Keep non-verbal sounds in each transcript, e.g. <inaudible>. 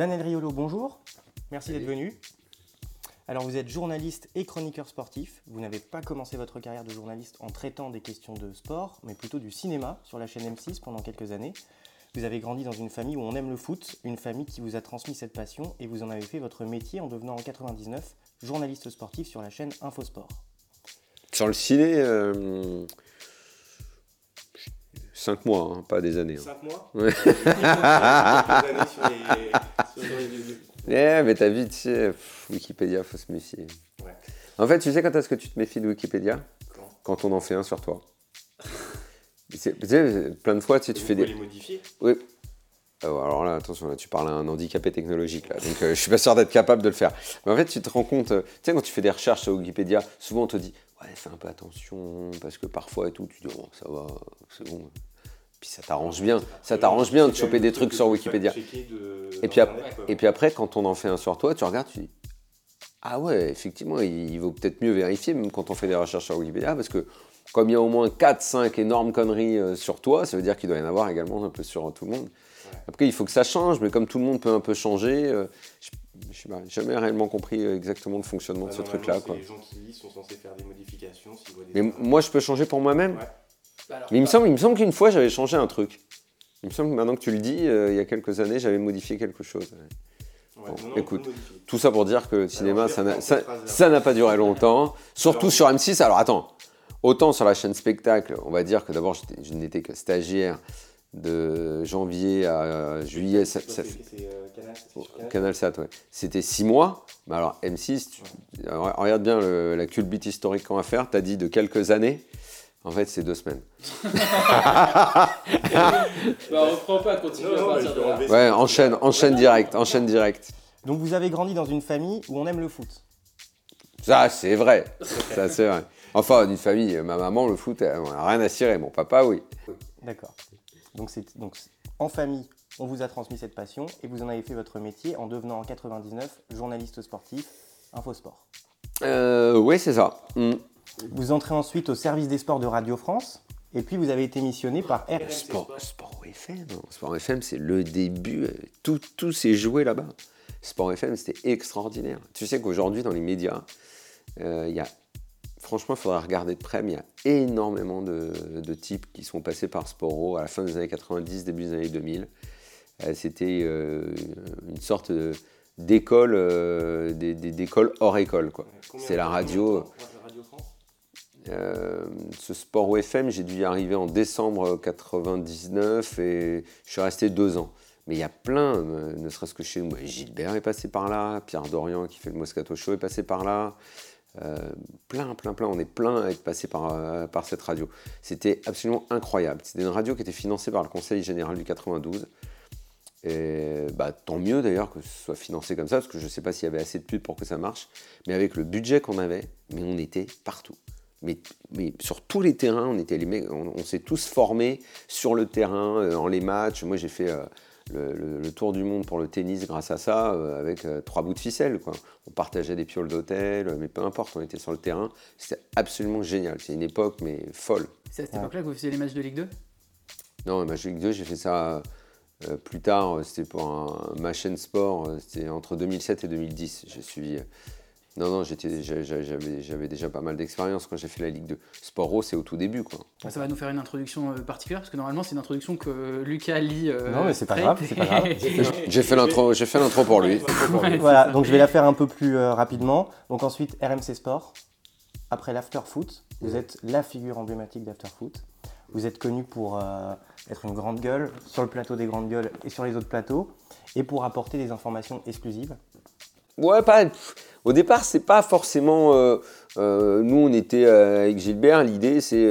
Daniel Riolo, bonjour. Merci d'être venu. Alors vous êtes journaliste et chroniqueur sportif. Vous n'avez pas commencé votre carrière de journaliste en traitant des questions de sport, mais plutôt du cinéma sur la chaîne M6 pendant quelques années. Vous avez grandi dans une famille où on aime le foot, une famille qui vous a transmis cette passion et vous en avez fait votre métier en devenant en 99 journaliste sportif sur la chaîne Infosport. Sur le ciné, euh, 5 mois, hein, pas des années. 5 hein. mois Ouais. <laughs> Eh, mais t'as vu, tu sais, pff, Wikipédia, faut se méfier. Ouais. En fait, tu sais quand est-ce que tu te méfies de Wikipédia? Quand? Quand on en fait un sur toi. <laughs> Tu sais, plein de fois, tu sais, tu fais des. les modifier? Oui. Ah alors là, attention, là, tu parles à un handicapé technologique, là. Donc, euh, je suis pas sûr d'être capable de le faire. Mais en fait, tu te rends compte, euh, tu sais, quand tu fais des recherches sur Wikipédia, souvent on te dit, ouais, fais un peu attention, parce que parfois et tout, tu dis, oh, ça va, c'est bon. Puis ça t'arrange bien. Ça t'arrange bien de choper des trucs truc sur Wikipédia. Et puis, et après, quand on en fait un sur toi, tu regardes, tu dis Ah ouais, effectivement, il, vaut peut-être mieux vérifier, même quand on fait des recherches sur Wikipédia, parce que comme il y a au moins 4-5 énormes conneries euh, sur toi, ça veut dire qu'il doit y en avoir également un peu sur tout le monde. Après, il faut que ça change, mais comme tout le monde peut un peu changer, euh, je je sais pas, j'ai jamais réellement compris euh, exactement le fonctionnement de Bah, ce truc-là. Les gens qui lisent sont censés faire des modifications des Mais moi, je peux changer pour moi-même? Ouais. Alors, Mais il me semble, il me semble qu'une fois, j'avais changé un truc. Il me semble que maintenant que tu le dis, euh, il y a quelques années, j'avais modifié quelque chose. Ouais, Bon, non, non, écoute. Tout ça pour dire que le cinéma, ça n'a- pas duré longtemps. Surtout Alors- sur M6. Alors attends, autant sur la chaîne spectacle, on va dire que d'abord, je n'étais que stagiaire de janvier à euh, juillet. Ça, ça- euh, Canal. CanalSat, ouais. C'était six mois. Mais alors M6, tu- alors, regarde bien le- la culbite historique qu'on va faire. Tu as dit de quelques années. En fait, c'est deux semaines. <laughs> bah, reprends pas, continue Non, à partir de là. Ouais, enchaîne, enchaîne direct, enchaîne direct. Donc vous avez grandi dans une famille où on aime le foot. Ça, c'est vrai. Ça, c'est vrai. Enfin, d'une famille, ma maman, le foot, elle, on a rien à cirer. Mon papa, oui. D'accord. Donc, c'est, donc en famille, on vous a transmis cette passion et vous en avez fait votre métier en devenant en 99 journaliste sportif Infosport. Euh, oui, c'est ça. Mm. Vous entrez ensuite au service des sports de Radio France et puis vous avez été missionné par RMC Sport, Sport FM. Sport FM, c'est le début. euh, Tout, tout s'est joué là-bas. Sport FM, c'était extraordinaire. Tu sais qu'aujourd'hui, dans les médias, euh, il y a. Franchement, il faudrait regarder de près, mais il y a énormément de, de types qui sont passés par Sporo à la fin des années 90, début des années 2000. Euh, C'était euh, une sorte d'école, euh, des- des- d'école hors école. C'est la combien de radio. Euh, ce sport OFM, j'ai dû y arriver en décembre 99 et je suis resté deux ans. Mais il y a plein, euh, ne serait-ce que chez nous. Gilbert est passé par là, Pierre Dorian qui fait le Moscato Show est passé par là. Euh, plein, plein, plein. On est plein à être passé par, par cette radio. C'était absolument incroyable. C'était une radio qui était financée par le Conseil général du 92. Et bah, tant mieux d'ailleurs que ce soit financé comme ça, parce que je ne sais pas s'il y avait assez de pubs pour que ça marche. Mais avec le budget qu'on avait, mais on était partout. Mais, mais sur tous les terrains, on, était les mecs, on, on s'est tous formés sur le terrain, euh, en les matchs. Moi, j'ai fait euh, le, le- le tour du monde pour le tennis grâce à ça, euh, avec euh, trois bouts de ficelle. Quoi. On partageait des pioles d'hôtel, mais peu importe, on était sur le terrain. C'était absolument génial. C'est une époque, mais folle. C'est à cette Ouais. époque-là que vous faisiez les matchs de Ligue 2 Non, ma Ligue 2, j'ai fait ça euh, plus tard. C'était pour un, ma chaîne sport. C'était entre 2007 et 2010. J'ai suivi. Euh, non, non, j'avais, déjà pas mal d'expérience quand j'ai fait la Ligue 2. Sport c'est au tout début, quoi. Ça va nous faire une introduction euh, particulière, parce que normalement, c'est une introduction que Lucas lit. euh, Non, mais c'est pas c'est pas grave. <laughs> J'ai fait l'intro, j'ai fait l'intro pour lui. Ouais, Voilà, donc je vais la faire un peu plus euh, rapidement. Donc ensuite RMC Sport, après l'after foot, vous êtes la figure emblématique d'after foot. Vous êtes connu pour euh, être une grande gueule sur le plateau des grandes gueules et sur les autres plateaux et pour apporter des informations exclusives. Ouais, pas. Au départ, c'est pas forcément. euh, euh, nous, on était euh, avec Gilbert. L'idée, c'est.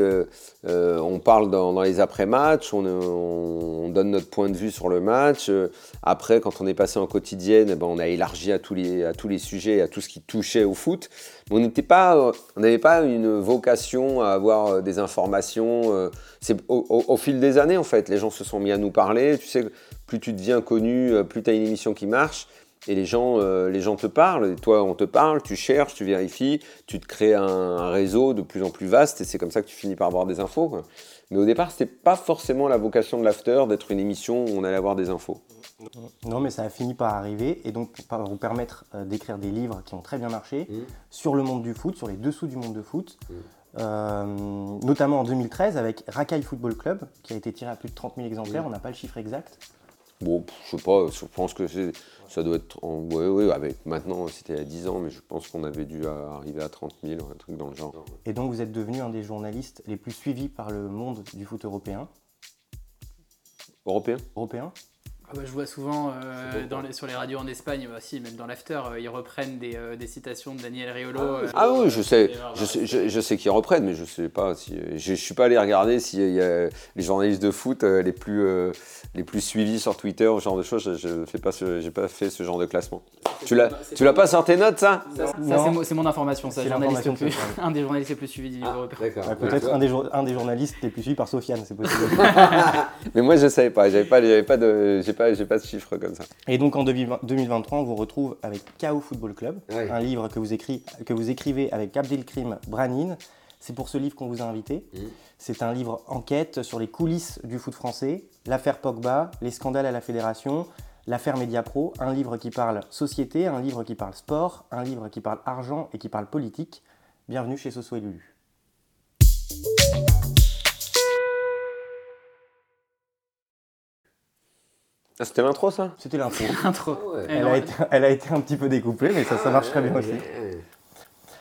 on parle dans, les après-matchs, on, on- on donne notre point de vue sur le match. après, quand on est passé en quotidienne, eh ben, on a élargi à tous, les, à tous les sujets, à tout ce qui touchait au foot. Mais on n'était pas. on n'avait pas une vocation à avoir des informations. c'est au, au- fil des années, en fait. Les gens se sont mis à nous parler. Tu sais, plus tu deviens connu, plus tu as une émission qui marche. Et les gens, euh, les gens te parlent, et toi on te parle, tu cherches, tu vérifies, tu te crées un, un réseau de plus en plus vaste et c'est comme ça que tu finis par avoir des infos. quoi. Mais au départ, c'était pas forcément la vocation de l'after d'être une émission où on allait avoir des infos. Non, mais ça a fini par arriver et donc par vous permettre euh, d'écrire des livres qui ont très bien marché Mm. sur le monde du foot, sur les dessous du monde de foot. Mm. Euh, notamment en 2013 avec Racaille Football Club qui a été tiré à plus de 30 000 exemplaires, Mm. on n'a pas le chiffre exact. Bon, je sais pas, je pense que c'est- ça doit être. En, ouais, ouais, avec maintenant, c'était il y a 10 ans, mais je pense qu'on avait dû à- arriver à 30 000, un truc dans le genre. Et donc vous êtes devenu un des journalistes les plus suivis par le monde du foot européen? Européen? Européen? Ah bah, je vois souvent euh, dans les- sur les radios en Espagne, bah, si, même dans l'after, euh, ils reprennent des, euh, des citations de Daniel Riolo. euh, Ah oui, je sais, je sais, je, je sais qu'ils reprennent, mais je sais pas si. Je, je suis pas allé regarder s'il y a les journalistes de foot euh, les plus euh, les plus suivis sur Twitter, ce genre de choses. Je, je fais pas, j'ai pas fait ce genre de classement. Tu l'as, tu l'as pas sur tes notes, ça? Ça, ça, Non. c'est mo- c'est mon information, ça, journaliste plus- <laughs> un des journalistes les plus suivis du livre européen. D'accord. Ouais, Peut-être un, des un des journalistes les plus suivis par Sofiane, c'est possible. <laughs> Mais moi, je savais pas. J'avais pas, j'avais pas de, pas, j'ai pas de chiffres comme ça. Et donc en 2020 2023, on vous retrouve avec KO Football Club, Ouais. un livre que vous, écrit- que vous écrivez avec Abdelkrim Branin. C'est pour ce livre qu'on vous a invité. Mhm. C'est un livre enquête sur les coulisses du foot français, l'affaire Pogba, les scandales à la fédération, l'affaire Mediapro, un livre qui parle société, un livre qui parle sport, un livre qui parle argent et qui parle politique. Bienvenue chez Soso et Lulu. Ah, c'était l'intro, ça C'était l'intro. <laughs> Intro. ouais. Eh Elle, a été- elle a été un petit peu découplée, mais ça, ça marche très bien aussi.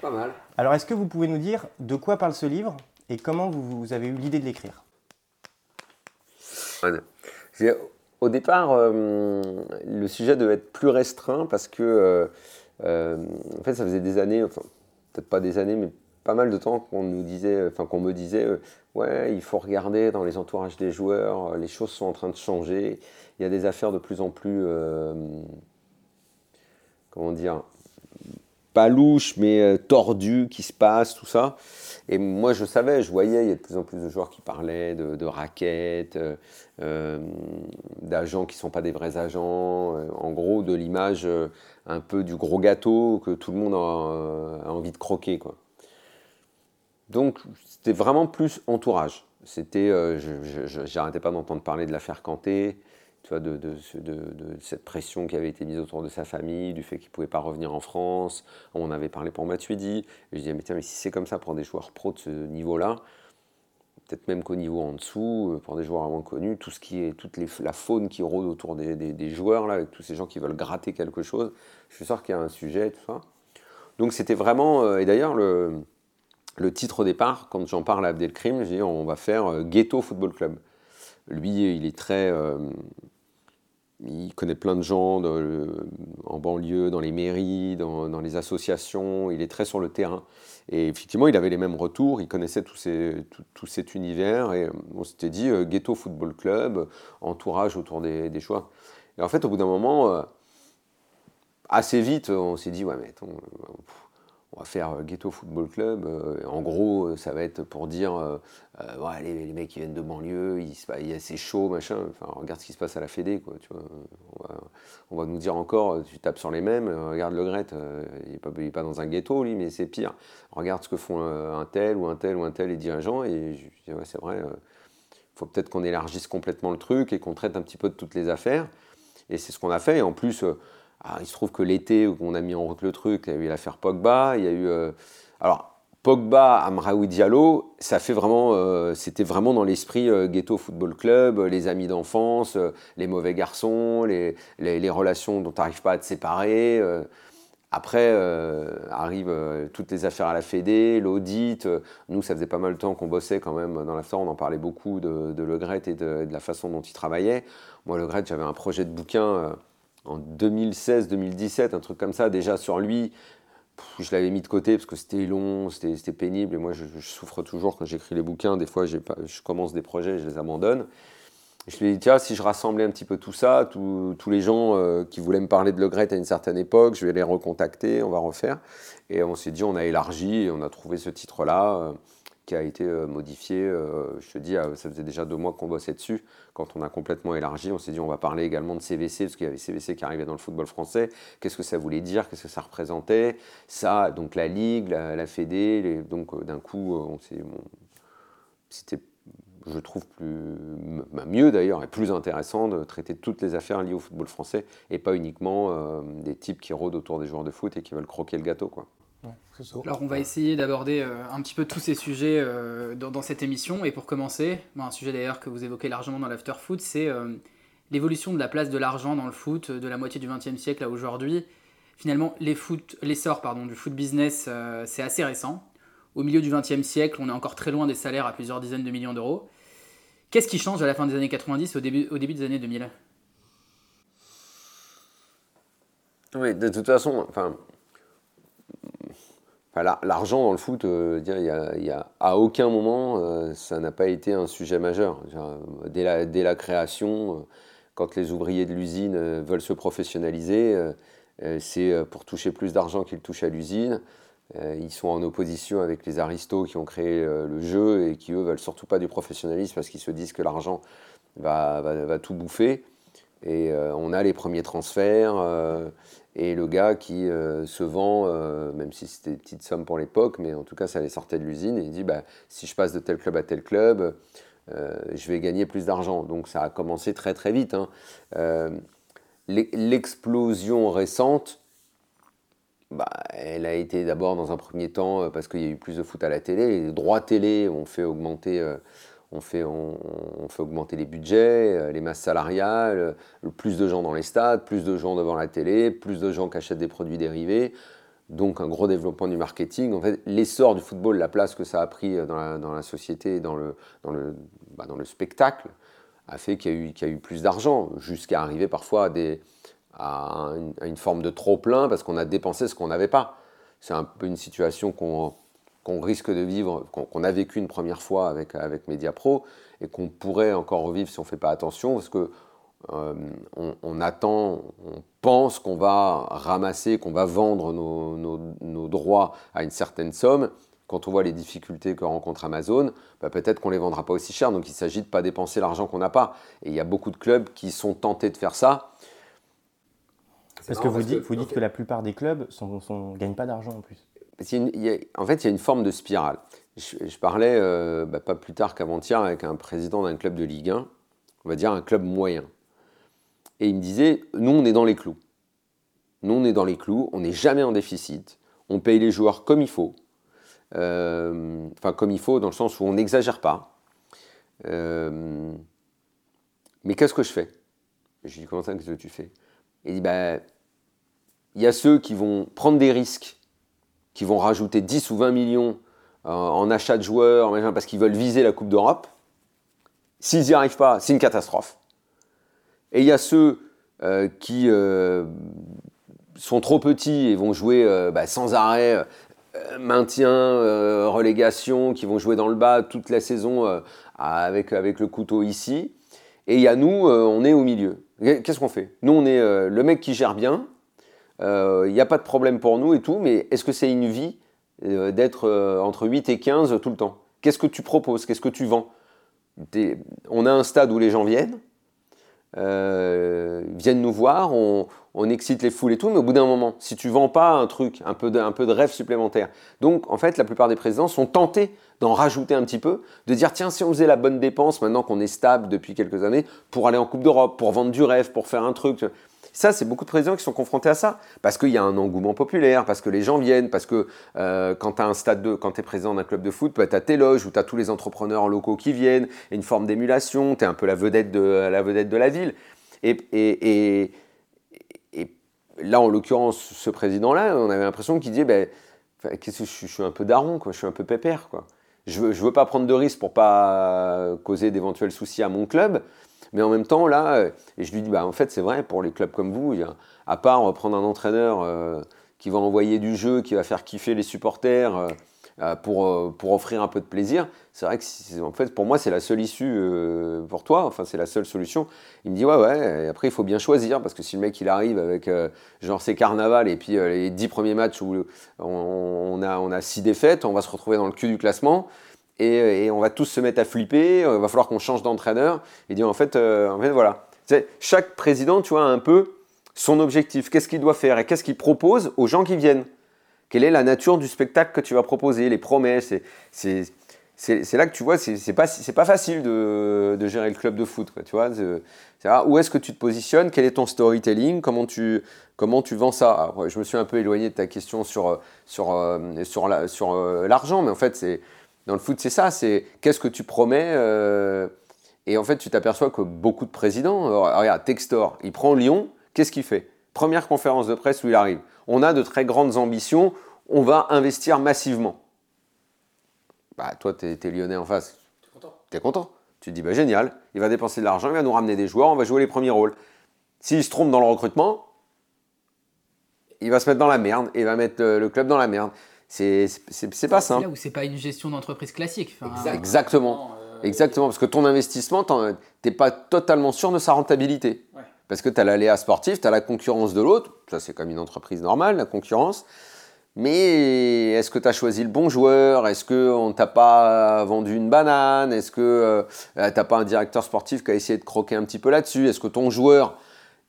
Pas mal. Alors, est-ce que vous pouvez nous dire de quoi parle ce livre et comment vous, vous avez eu l'idée de l'écrire? Au départ, euh, le sujet devait être plus restreint parce que, euh, euh, en fait, ça faisait des années, enfin, peut-être pas des années, mais pas mal de temps qu'on nous disait, enfin, qu'on me disait, euh, ouais, il faut regarder dans les entourages des joueurs, euh, les choses sont en train de changer, il y a des affaires de plus en plus, euh, comment dire, pas louches, mais euh, tordues qui se passent, tout ça. Et moi, je savais, je voyais, il y a de plus en plus de joueurs qui parlaient de, de raquettes, euh, euh, d'agents qui ne sont pas des vrais agents, euh, en gros, de l'image euh, un peu du gros gâteau que tout le monde a, euh, a envie de croquer. Quoi. Donc, c'était vraiment plus entourage. C'était, euh, j'arrêtais pas d'entendre parler de l'affaire Kanté, tu vois, de, de, ce- de- de cette pression qui avait été mise autour de sa famille, du fait qu'il pouvait pas revenir en France. On avait parlé pour Matuidi. Et je disais, mais tiens, mais si c'est comme ça pour des joueurs pros de ce niveau-là, peut-être même qu'au niveau en dessous, euh, pour des joueurs moins connus, tout ce qui est, toute la faune qui rôde autour des, des- des joueurs, là, avec tous ces gens qui veulent gratter quelque chose, je suis sûr qu'il y a un sujet, tout ça. Donc c'était vraiment, euh, et d'ailleurs, le, le titre au départ, quand j'en parle à Abdelkrim, je dis on va faire euh, Ghetto Football Club. Lui, il est très. euh, il connaît plein de gens le- en banlieue, dans les mairies, dans, les associations. Il est très sur le terrain. Et effectivement, il avait les mêmes retours. Il connaissait ces- tout, tout cet univers. Et euh, on s'était dit euh, Ghetto Football Club, entourage autour des, choix. Et en fait, au bout d'un moment, euh, assez vite, on s'est dit ouais, mais attends. euh, on va faire euh, Ghetto Football Club. euh, en gros, euh, ça va être pour dire les, mecs qui viennent de banlieue, il, il y a- c'est chaud, machin. Enfin, regarde ce qui se passe à la Fédé, quoi. On, va, nous dire encore, tu tapes sur les mêmes, regarde le Gret, il n'est pas, dans un ghetto, lui, mais c'est pire. Regarde ce que font un tel ou un tel ou un tel les dirigeants, et je dis, ouais, c'est vrai, il faut peut-être qu'on élargisse complètement le truc et qu'on traite un petit peu de toutes les affaires. Et c'est ce qu'on a fait. Et en plus, ah, il se trouve que l'été où on a mis en route le truc, il y a eu l'affaire Pogba, il y a eu. euh, alors, Pogba, Amraoui Diallo, ça fait vraiment, euh, c'était vraiment dans l'esprit euh, ghetto football club, les amis d'enfance, les mauvais garçons, les, relations dont tu n'arrives pas à te séparer. après, arrivent toutes les affaires à la Fédé, l'audit. nous, ça faisait pas mal de temps qu'on bossait quand même dans l'affaire. On en parlait beaucoup de, de Le Gret et de, de la façon dont il travaillait. Moi, Le Gret, j'avais un projet de bouquin en 2016-2017, un truc comme ça, déjà sur lui. Je l'avais mis de côté parce que c'était long, c'était pénible. Et moi, je, souffre toujours quand j'écris les bouquins. Des fois, je commence des projets et je les abandonne. Je lui ai dit, tiens, si je rassemblais un petit peu tout ça, tous- les gens euh, qui voulaient me parler de Le Gret à une certaine époque, je vais les recontacter, on va refaire. Et on s'est dit, on a élargi on a trouvé ce titre-là qui a été euh, modifié. euh, je te dis, euh, ça faisait déjà deux mois qu'on bossait dessus. Quand on a complètement élargi, on s'est dit, on va parler également de CVC, parce qu'il y avait CVC qui arrivait dans le football français. Qu'est-ce que ça voulait dire? Qu'est-ce que ça représentait? Ça, donc la Ligue, la, Fédé. donc d'un coup, c'était je trouve plus, bah, mieux d'ailleurs et plus intéressant de traiter toutes les affaires liées au football français et pas uniquement des types qui rôdent autour des joueurs de foot et qui veulent croquer le gâteau. Quoi. Alors on va essayer d'aborder euh, un petit peu tous ces sujets euh, dans, cette émission et pour commencer, un sujet d'ailleurs que vous évoquez largement dans l'after foot, c'est l'évolution de la place de l'argent dans le foot de la moitié du XXe siècle à aujourd'hui. Finalement, l'essor du foot business, c'est assez récent. Au milieu du XXe siècle, on est encore très loin des salaires à plusieurs dizaines de millions d'euros. Qu'est-ce qui change à la fin des années 90 au début, au début des années 2000 Oui, de toute façon, enfin, l'argent dans le foot, euh, y, a, à aucun moment, euh, ça n'a pas été un sujet majeur. Dès la, dès la création, euh, quand les ouvriers de l'usine veulent se professionnaliser, c'est pour toucher plus d'argent qu'ils touchent à l'usine. Euh, ils sont en opposition avec les aristos qui ont créé euh, le jeu et qui, eux, veulent surtout pas du professionnalisme parce qu'ils se disent que l'argent va, va, tout bouffer. Et euh, on a les premiers transferts et le gars qui se vend, même si c'était une petite somme pour l'époque, mais en tout cas, ça les sortait de l'usine il dit bah, si je passe de tel club à tel club, je vais gagner plus d'argent. Donc ça a commencé très très vite. Hein. L'explosion récente, bah, elle a été d'abord dans un premier temps euh, parce qu'il y a eu plus de foot à la télé. Les droits télé ont fait augmenter, euh, on fait, augmenter les budgets, euh, les masses salariales, plus de gens dans les stades, plus de gens devant la télé, plus de gens qui achètent des produits dérivés. Donc un gros développement du marketing. En fait, l'essor du football, la place que ça a pris dans la, dans la société, bah, dans le spectacle, a fait qu'il y, a eu plus d'argent, jusqu'à arriver parfois à, une, forme de trop-plein parce qu'on a dépensé ce qu'on n'avait pas. C'est un peu une situation qu'on risque de vivre, qu'on a vécu une première fois avec, avec Mediapro et qu'on pourrait encore revivre si on ne fait pas attention parce que euh, on, attend, on pense qu'on va ramasser, qu'on va vendre nos, nos, droits à une certaine somme. Quand on voit les difficultés que rencontre Amazon, bah, peut-être qu'on ne les vendra pas aussi cher. Donc il s'agit de ne pas dépenser l'argent qu'on n'a pas. Et il y a beaucoup de clubs qui sont tentés de faire ça. Parce que vous, dites, vous dites que la plupart des clubs ne gagnent pas d'argent en plus. En fait, il y a une forme de spirale. Je, parlais euh, bah, pas plus tard qu'avant-hier avec un président d'un club de Ligue 1, on va dire un club moyen. Et il me disait, nous, on est dans les clous. Nous, on est dans les clous, on n'est jamais en déficit, on paye les joueurs comme il faut. Euh, enfin, comme il faut, dans le sens où on n'exagère pas. Euh, mais qu'est-ce que je fais? Je lui dis, comment ça, qu'est-ce que tu fais? Il dit, bah, il y a ceux qui vont prendre des risques, qui vont rajouter 10 ou 20 millions euh, en achat de joueurs, parce qu'ils veulent viser la Coupe d'Europe. S'ils n'y arrivent pas, c'est une catastrophe. Et il y a ceux euh, qui euh, sont trop petits et vont jouer bah, sans arrêt maintien, relégation, qui vont jouer dans le bas toute la saison avec, avec le couteau ici. Et il y a nous, on est au milieu. Qu'est-ce qu'on fait? Nous, on est le mec qui gère bien, il euh, n'y a pas de problème pour nous et tout, mais est-ce que c'est une vie euh, d'être euh, entre 8 et 15 tout le temps? Qu'est-ce que tu proposes? Qu'est-ce que tu vends? On a un stade où les gens viennent, viennent nous voir, on, excite les foules et tout, mais au bout d'un moment, si tu vends pas un truc, un peu, de, un peu de rêve supplémentaire, donc en fait la plupart des présidents sont tentés d'en rajouter un petit peu, de dire tiens si on faisait la bonne dépense maintenant qu'on est stable depuis quelques années pour aller en Coupe d'Europe, pour vendre du rêve, pour faire un truc, ça, c'est beaucoup de présidents qui sont confrontés à ça, parce qu'il y a un engouement populaire, parce que les gens viennent, parce que euh, quand tu un stade de, quand es président d'un club de foot, bah, tu as tes loges où tu as tous les entrepreneurs locaux qui viennent, une forme d'émulation, tu es un peu la vedette de la, vedette de la ville. Et, là, en l'occurrence, ce président-là, on avait l'impression qu'il disait, ben, que je, suis un peu daron, quoi, je suis un peu pépère. Quoi. Je ne veux, je veux pas prendre de risques pour pas causer d'éventuels soucis à mon club, mais en même temps, là, euh, et je lui dis, bah, en fait, c'est vrai, pour les clubs comme vous, à part prendre un entraîneur euh, qui va envoyer du jeu, qui va faire kiffer les supporters euh, pour, pour offrir un peu de plaisir, c'est vrai que en fait, pour moi, c'est la seule issue pour toi, enfin, c'est la seule solution. Il me dit, ouais, ouais, après, il faut bien choisir, parce que si le mec, il arrive avec, genre, c'est carnaval, et puis les dix premiers matchs où on, a, on a six défaites, on va se retrouver dans le cul du classement. Et, on va tous se mettre à flipper, il va falloir qu'on change d'entraîneur. Et dire en fait, euh, en fait voilà. Chaque président, tu vois, a un peu son objectif, qu'est-ce qu'il doit faire et qu'est-ce qu'il propose aux gens qui viennent? Quelle est la nature du spectacle que tu vas proposer, les promesses? c'est là que tu vois, c'est pas, pas facile de, de, gérer le club de foot. Tu vois, où est-ce que tu te positionnes? Quel est ton storytelling? Comment tu, comment tu vends ça? Je me suis un peu éloigné de ta question sur, sur, euh, sur l'argent, sur, euh, mais en fait, c'est dans le foot, c'est ça. C'est qu'est-ce que tu promets euh, Et en fait, tu t'aperçois que beaucoup de présidents, regarde, Textor, il prend Lyon, qu'est-ce qu'il fait? Première conférence de presse où il arrive. On a de très grandes ambitions, on va investir massivement. Bah, toi, tu es, lyonnais en face. Tu es content? Tu es content. Tu te dis, bah, génial, il va dépenser de l'argent, il va nous ramener des joueurs, on va jouer les premiers rôles. S'il se trompe dans le recrutement, il va se mettre dans la merde et il va mettre le, club dans la merde. C'est pas simple. là où c'est pas une gestion d'entreprise classique. Exactement. Euh, Exactement, parce que ton investissement, tu n'es pas totalement sûr de sa rentabilité. Parce que tu as l'aléa sportif, tu as la concurrence de l'autre. Ça, c'est comme une entreprise normale, la concurrence. Mais est-ce que tu as choisi le bon joueur? Est-ce qu'on t'a pas vendu une banane? Est-ce que euh, tu n'as pas un directeur sportif qui a essayé de croquer un petit peu là-dessus? Est-ce que ton joueur,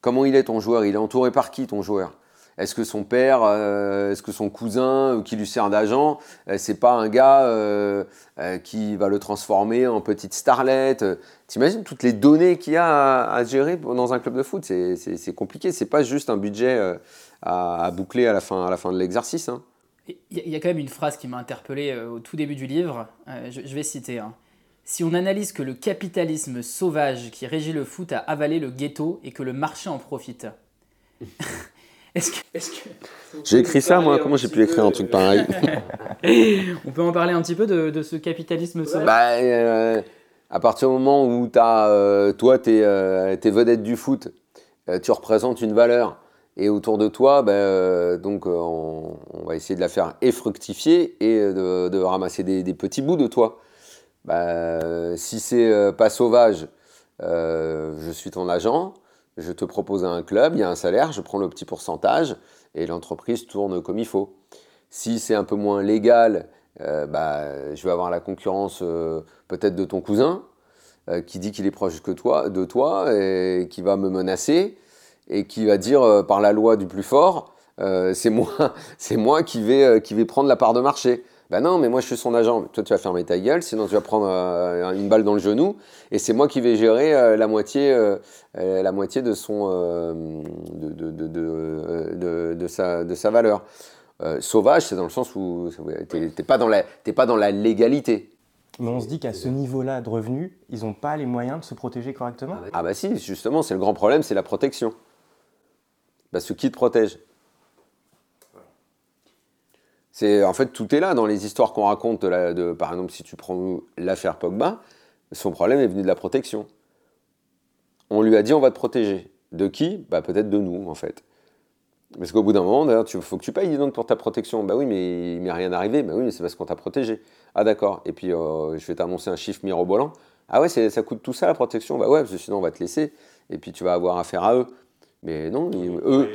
comment il est ton joueur? Il est entouré par qui ton joueur? Est-ce que son père, euh, est-ce que son cousin qui lui sert d'agent, euh, c'est pas un gars qui va le transformer en petite starlette T'imagines toutes les données qu'il y a à, gérer dans un club de foot? C'est compliqué. C'est pas juste un budget à, boucler à la fin, à la fin de l'exercice. Hein. Il y, a quand même une phrase qui m'a interpellé euh, au tout début du livre. Euh, je, vais citer. Hein. Si on analyse que le capitalisme sauvage qui régit le foot a avalé le ghetto et que le marché en profite. Est-ce que, que <laughs> j'ai écrit ça moi. Comment j'ai pu écrire un truc pareil <laughs> On peut en parler un petit peu de, ce capitalisme sauvage bah, euh, À partir du moment où as, toi, tu es, es, vedette du foot, tu représentes une valeur. Et autour de toi, euh, donc, euh, on, va essayer de la faire et fructifier et de, ramasser des, petits bouts de toi. Ben, si c'est euh, pas sauvage, je suis ton agent, je te propose un club, il y a un salaire, je prends le petit pourcentage et l'entreprise tourne comme il faut. Si c'est un peu moins légal, ben, je vais avoir la concurrence peut-être de ton cousin qui dit qu'il est proche de toi et qui va me menacer et qui va dire euh, par la loi du plus fort, euh, c'est moi, <laughs> euh, qui vais prendre la part de marché. Ben non, mais moi je suis son agent. Toi tu vas fermer ta gueule, sinon tu vas prendre une balle dans le genou, et c'est moi qui vais gérer la moitié, la moitié de son, de, de, de, de, sa, de sa valeur. sauvage, c'est dans le sens où t'es pas dans la, pas dans la légalité. Mais on se dit qu'à ce niveau-là de revenus, ils n'ont pas les moyens de se protéger correctement. Ah bah si, justement, c'est le grand problème, c'est la protection. Parce que qui te protège c'est en fait tout est là dans les histoires qu'on raconte de, par exemple si tu prends l'affaire Pogba, son problème est venu de la protection. On lui a dit on va te protéger. De qui? Bah peut-être de nous en fait. Parce qu'au bout d'un moment, d'ailleurs, il faut que tu payes donc pour ta protection. Bah oui, mais il m'est rien arrivé. Bah oui, mais c'est parce qu'on t'a protégé. Ah d'accord. Et puis euh, je vais t'annoncer un chiffre mirobolant. Ah ouais, ça coûte tout ça la protection? Bah ouais, parce que sinon on va te laisser. Et puis tu vas avoir affaire à eux. Mais non, eux,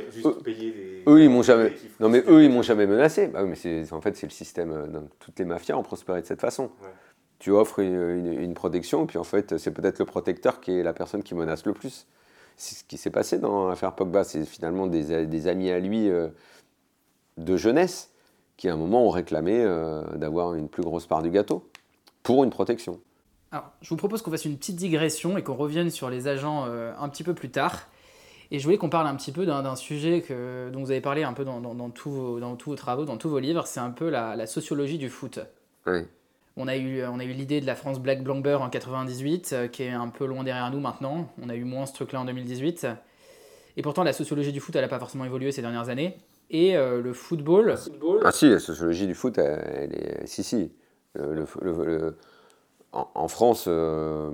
eux, ils m'ont jamais. Non, mais eux, ils m'ont jamais menacé. Bah, mais c'est, en fait, c'est le système. Euh, toutes les mafias ont prospéré de cette façon. Tu offres une, protection, et puis en fait, c'est peut-être le protecteur qui est la personne qui menace le plus. C'est ce qui s'est passé dans l'affaire Pogba. C'est finalement des, des, amis à lui euh, de jeunesse qui, à un moment, ont réclamé euh, d'avoir une plus grosse part du gâteau pour une protection. Alors, je vous propose qu'on fasse une petite digression et qu'on revienne sur les agents un petit peu plus tard. Et je voulais qu'on parle un petit peu d'un sujet que, dont vous avez parlé un peu dans, dans, tous, vos, dans tous vos travaux, dans tous vos livres, c'est un peu la, sociologie du foot. Oui. On a eu, on a eu l'idée de la France Black Blamber en 98, euh, qui est un peu loin derrière nous maintenant. On a eu moins ce truc-là en 2018. Et pourtant, la sociologie du foot, elle n'a pas forcément évolué ces dernières années. Et euh, le football, Ah si, la sociologie du foot, elle, est... Si, si. Le, en, France... Euh,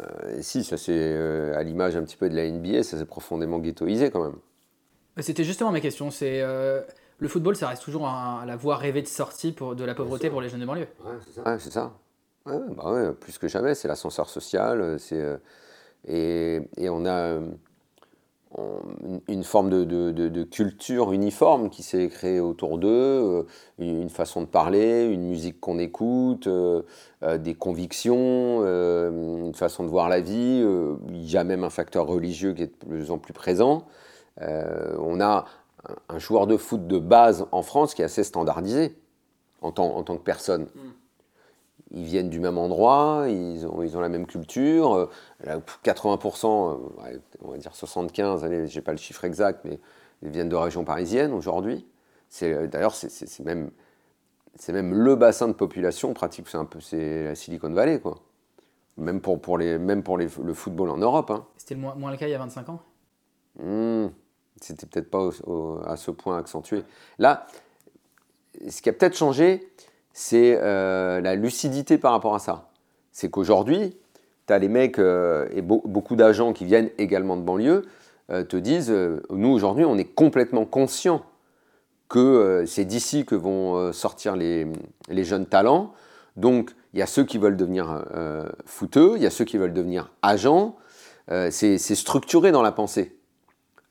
euh, si, ça c'est euh, à l'image un petit peu de la NBA, ça s'est profondément ghettoisé quand même. C'était justement ma question. C'est euh, le football, ça reste toujours la voie rêvée de sortie pour, de la pauvreté pour les jeunes de banlieue. Ouais, c'est ça. Bah plus que jamais, c'est l'ascenseur social. C'est et, et, on a une forme de, culture uniforme qui s'est créée autour d'eux, euh, une façon de parler, une musique qu'on écoute, euh, euh, des convictions, une façon de voir la vie. il y a même un facteur religieux qui est de plus en plus présent. on a un joueur de foot de base en France qui est assez standardisé. en tant, en tant que personne. Ils viennent du même endroit, ils ont, ils ont la même culture. euh, là, 80%, euh, ouais, on va dire 75, allez, j'ai pas le chiffre exact, mais ils viennent de région parisienne aujourd'hui. C'est, euh, D'ailleurs, c'est, c'est- c'est même, c'est même le bassin de population pratique, c'est un peu c'est la Silicon Valley, quoi. Même pour, pour, les, même pour les- le football en Europe. hein. C'était le moins, moins le cas il y a 25 ans? Hmm, C'était peut-être pas au- au- à ce point accentué. Là, ce qui a peut-être changé, c'est euh, la lucidité par rapport à ça. C'est qu'aujourd'hui, tu as les mecs euh, et beau- beaucoup d'agents qui viennent également de banlieue euh, te disent nous aujourd'hui, on est complètement conscient que c'est d'ici que vont sortir les, jeunes talents. Donc, il y a ceux qui veulent devenir footeux, il y a ceux qui veulent devenir agents. C'est structuré dans la pensée.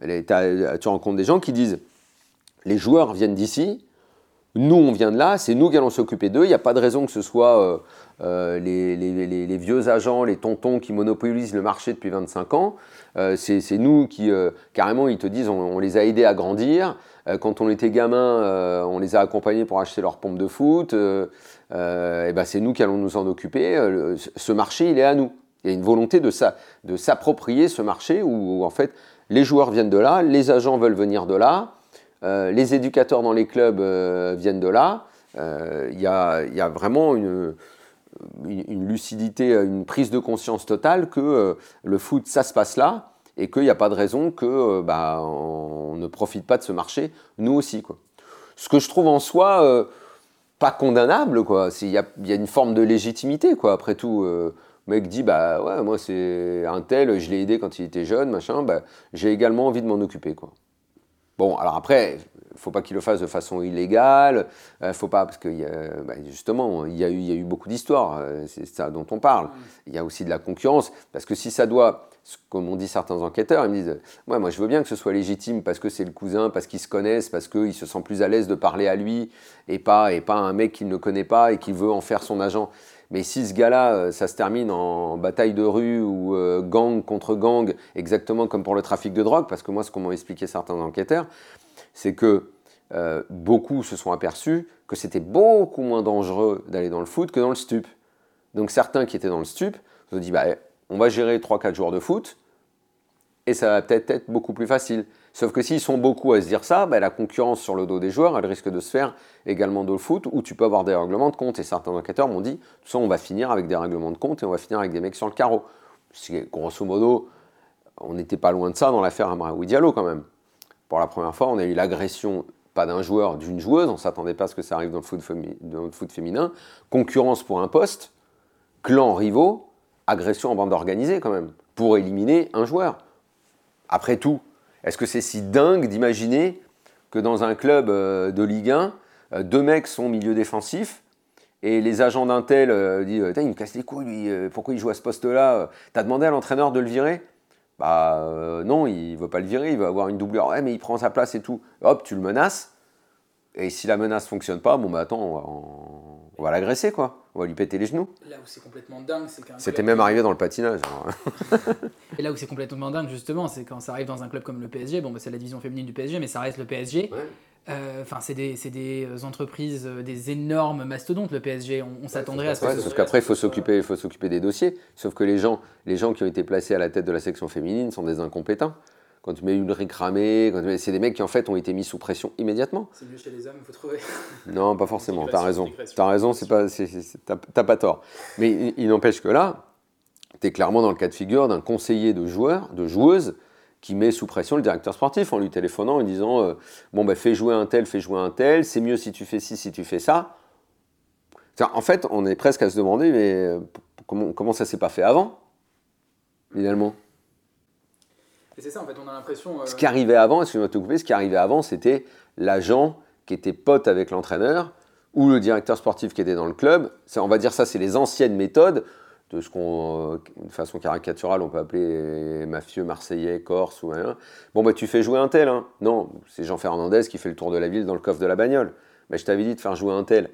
Tu rencontres des gens qui disent les joueurs viennent d'ici, nous on vient de là, c'est nous qui allons s'occuper d'eux. Il n'y a pas de raison que ce soit euh, euh, les, vieux agents, les tontons qui monopolisent le marché depuis 25 ans. Euh, c'est nous qui, carrément, ils te disent on, les a aidés à grandir. Quand on était gamin, on les a accompagnés pour acheter leur pompe de foot. Et ben c'est nous qui allons nous en occuper. Ce marché, il est à nous. Il y a une volonté de s'approprier ce marché où, en fait les joueurs viennent de là, les agents veulent venir de là, les éducateurs dans les clubs euh, viennent de là. Euh, Il y, a, vraiment une, lucidité, une prise de conscience totale que euh, le foot, ça se passe là et qu'il n'y a pas de raison que euh, bah, ne profite pas de ce marché, nous aussi. Ce que je trouve en soi euh, pas condamnable, Il y a, une forme de légitimité, quoi. Après tout, euh, le mec dit bah ouais, moi c'est un tel, je l'ai aidé quand il était jeune. Bah, j'ai également envie de m'en occuper, quoi. Bon, alors après, faut pas qu'il le fasse de façon illégale, euh, faut pas parce que il bah, justement, il y a eu, il beaucoup d'histoires, euh, c'est ça dont on parle. Il y a aussi de la concurrence, parce que si ça doit, comme on dit certains enquêteurs, ils me disent, moi je veux bien que ce soit légitime parce que c'est le cousin, parce qu'ils se connaissent, parce qu'il se sent plus à l'aise de parler à lui et pas et pas à un mec qu'il ne connaît pas et qui veut en faire son agent. Mais si ce gars-là, euh, ça se termine en bataille de rue ou euh, gang contre gang, exactement comme pour le trafic de drogue, parce que moi, ce qu'on m'a expliqué certains enquêteurs, c'est que euh, beaucoup se sont aperçus que c'était beaucoup moins dangereux d'aller dans le foot que dans le stup. Donc certains qui étaient dans le stup se sont dit, bah, on va gérer 3-4 joueurs de foot, et ça va peut-être être beaucoup plus facile. Sauf que s'ils sont beaucoup à se dire ça, bah, la concurrence sur le dos des joueurs, elle risque de se faire également dans le foot, où tu peux avoir des règlements de compte. Et certains enquêteurs m'ont dit, tout ça, on va finir avec des règlements de compte et on va finir avec des mecs sur le carreau. C'est- Grosso modo, on n'était pas loin de ça dans l'affaire Amraoui Diallo quand même. Pour la première fois, on a eu l'agression, pas d'un joueur, d'une joueuse, on ne s'attendait pas à ce que ça arrive dans le, foot dans le foot féminin. Concurrence pour un poste, clan rivaux, agression en bande organisée quand même, pour éliminer un joueur. Après tout, est-ce que c'est si dingue d'imaginer que dans un club euh, de Ligue 1, euh, deux mecs sont milieu défensif et les agents d'un tel euh, disent Il me casse les couilles, lui, pourquoi il joue à ce poste-là T'as demandé à l'entraîneur de le virer? Bah non, il veut pas le virer, il veut avoir une doublure. Ouais, mais il prend sa place et tout. Hop, tu le menaces. Et si la menace fonctionne pas, bon bah attends, on va, on- on va l'agresser quoi. On va lui péter les genoux. Là où c'est complètement dingue, c'est qu'un C'était club- même arrivé dans le patinage. Et là où c'est complètement dingue, justement, c'est quand ça arrive dans un club comme le PSG. Bon, bah, c'est la division féminine du PSG, mais ça reste le PSG. Euh, Enfin, c'est des, des entreprises, euh, des énormes mastodontes, le PSG. On, on s'attendrait à ce que Ouais, ce parce qu'après, il faut s'occuper, il faut s'occuper des dossiers. Sauf que les gens, les gens qui ont été placés à la tête de la section féminine sont des incompétents. Quand tu mets une récramée, quand tu mets- c'est des mecs qui en fait ont été mis sous pression immédiatement. C'est mieux chez les hommes, il faut trouver. <laughs> Non, pas forcément. T'as raison. T'as raison. C'est pas, t'as pas tort. Mais il, il n'empêche que là, t'es clairement dans le cas de figure d'un conseiller de joueur, de joueuse, qui met sous pression le directeur sportif en lui téléphonant en lui disant euh, bon ben fais jouer un tel, fais jouer un tel. C'est mieux si tu fais ci, si tu fais ça. En fait, on est presque à se demander mais euh, comment, comment ça s'est pas fait avant, finalement? Et c'est ça, en fait, on a l'impression. euh, Ce qui arrivait avant, excuse-moi de te couper, ce qui arrivait avant, c'était l'agent qui était pote avec l'entraîneur ou le directeur sportif qui était dans le club. On va dire ça, c'est les anciennes méthodes de ce qu'on, euh, de façon caricaturale, on peut appeler mafieux marseillais, corse ou rien. Bon, bah tu fais jouer un tel. Hein. Non, c'est Jean Fernandez qui fait le tour de la ville dans le coffre de la bagnole. Mais je t'avais dit de faire jouer un tel.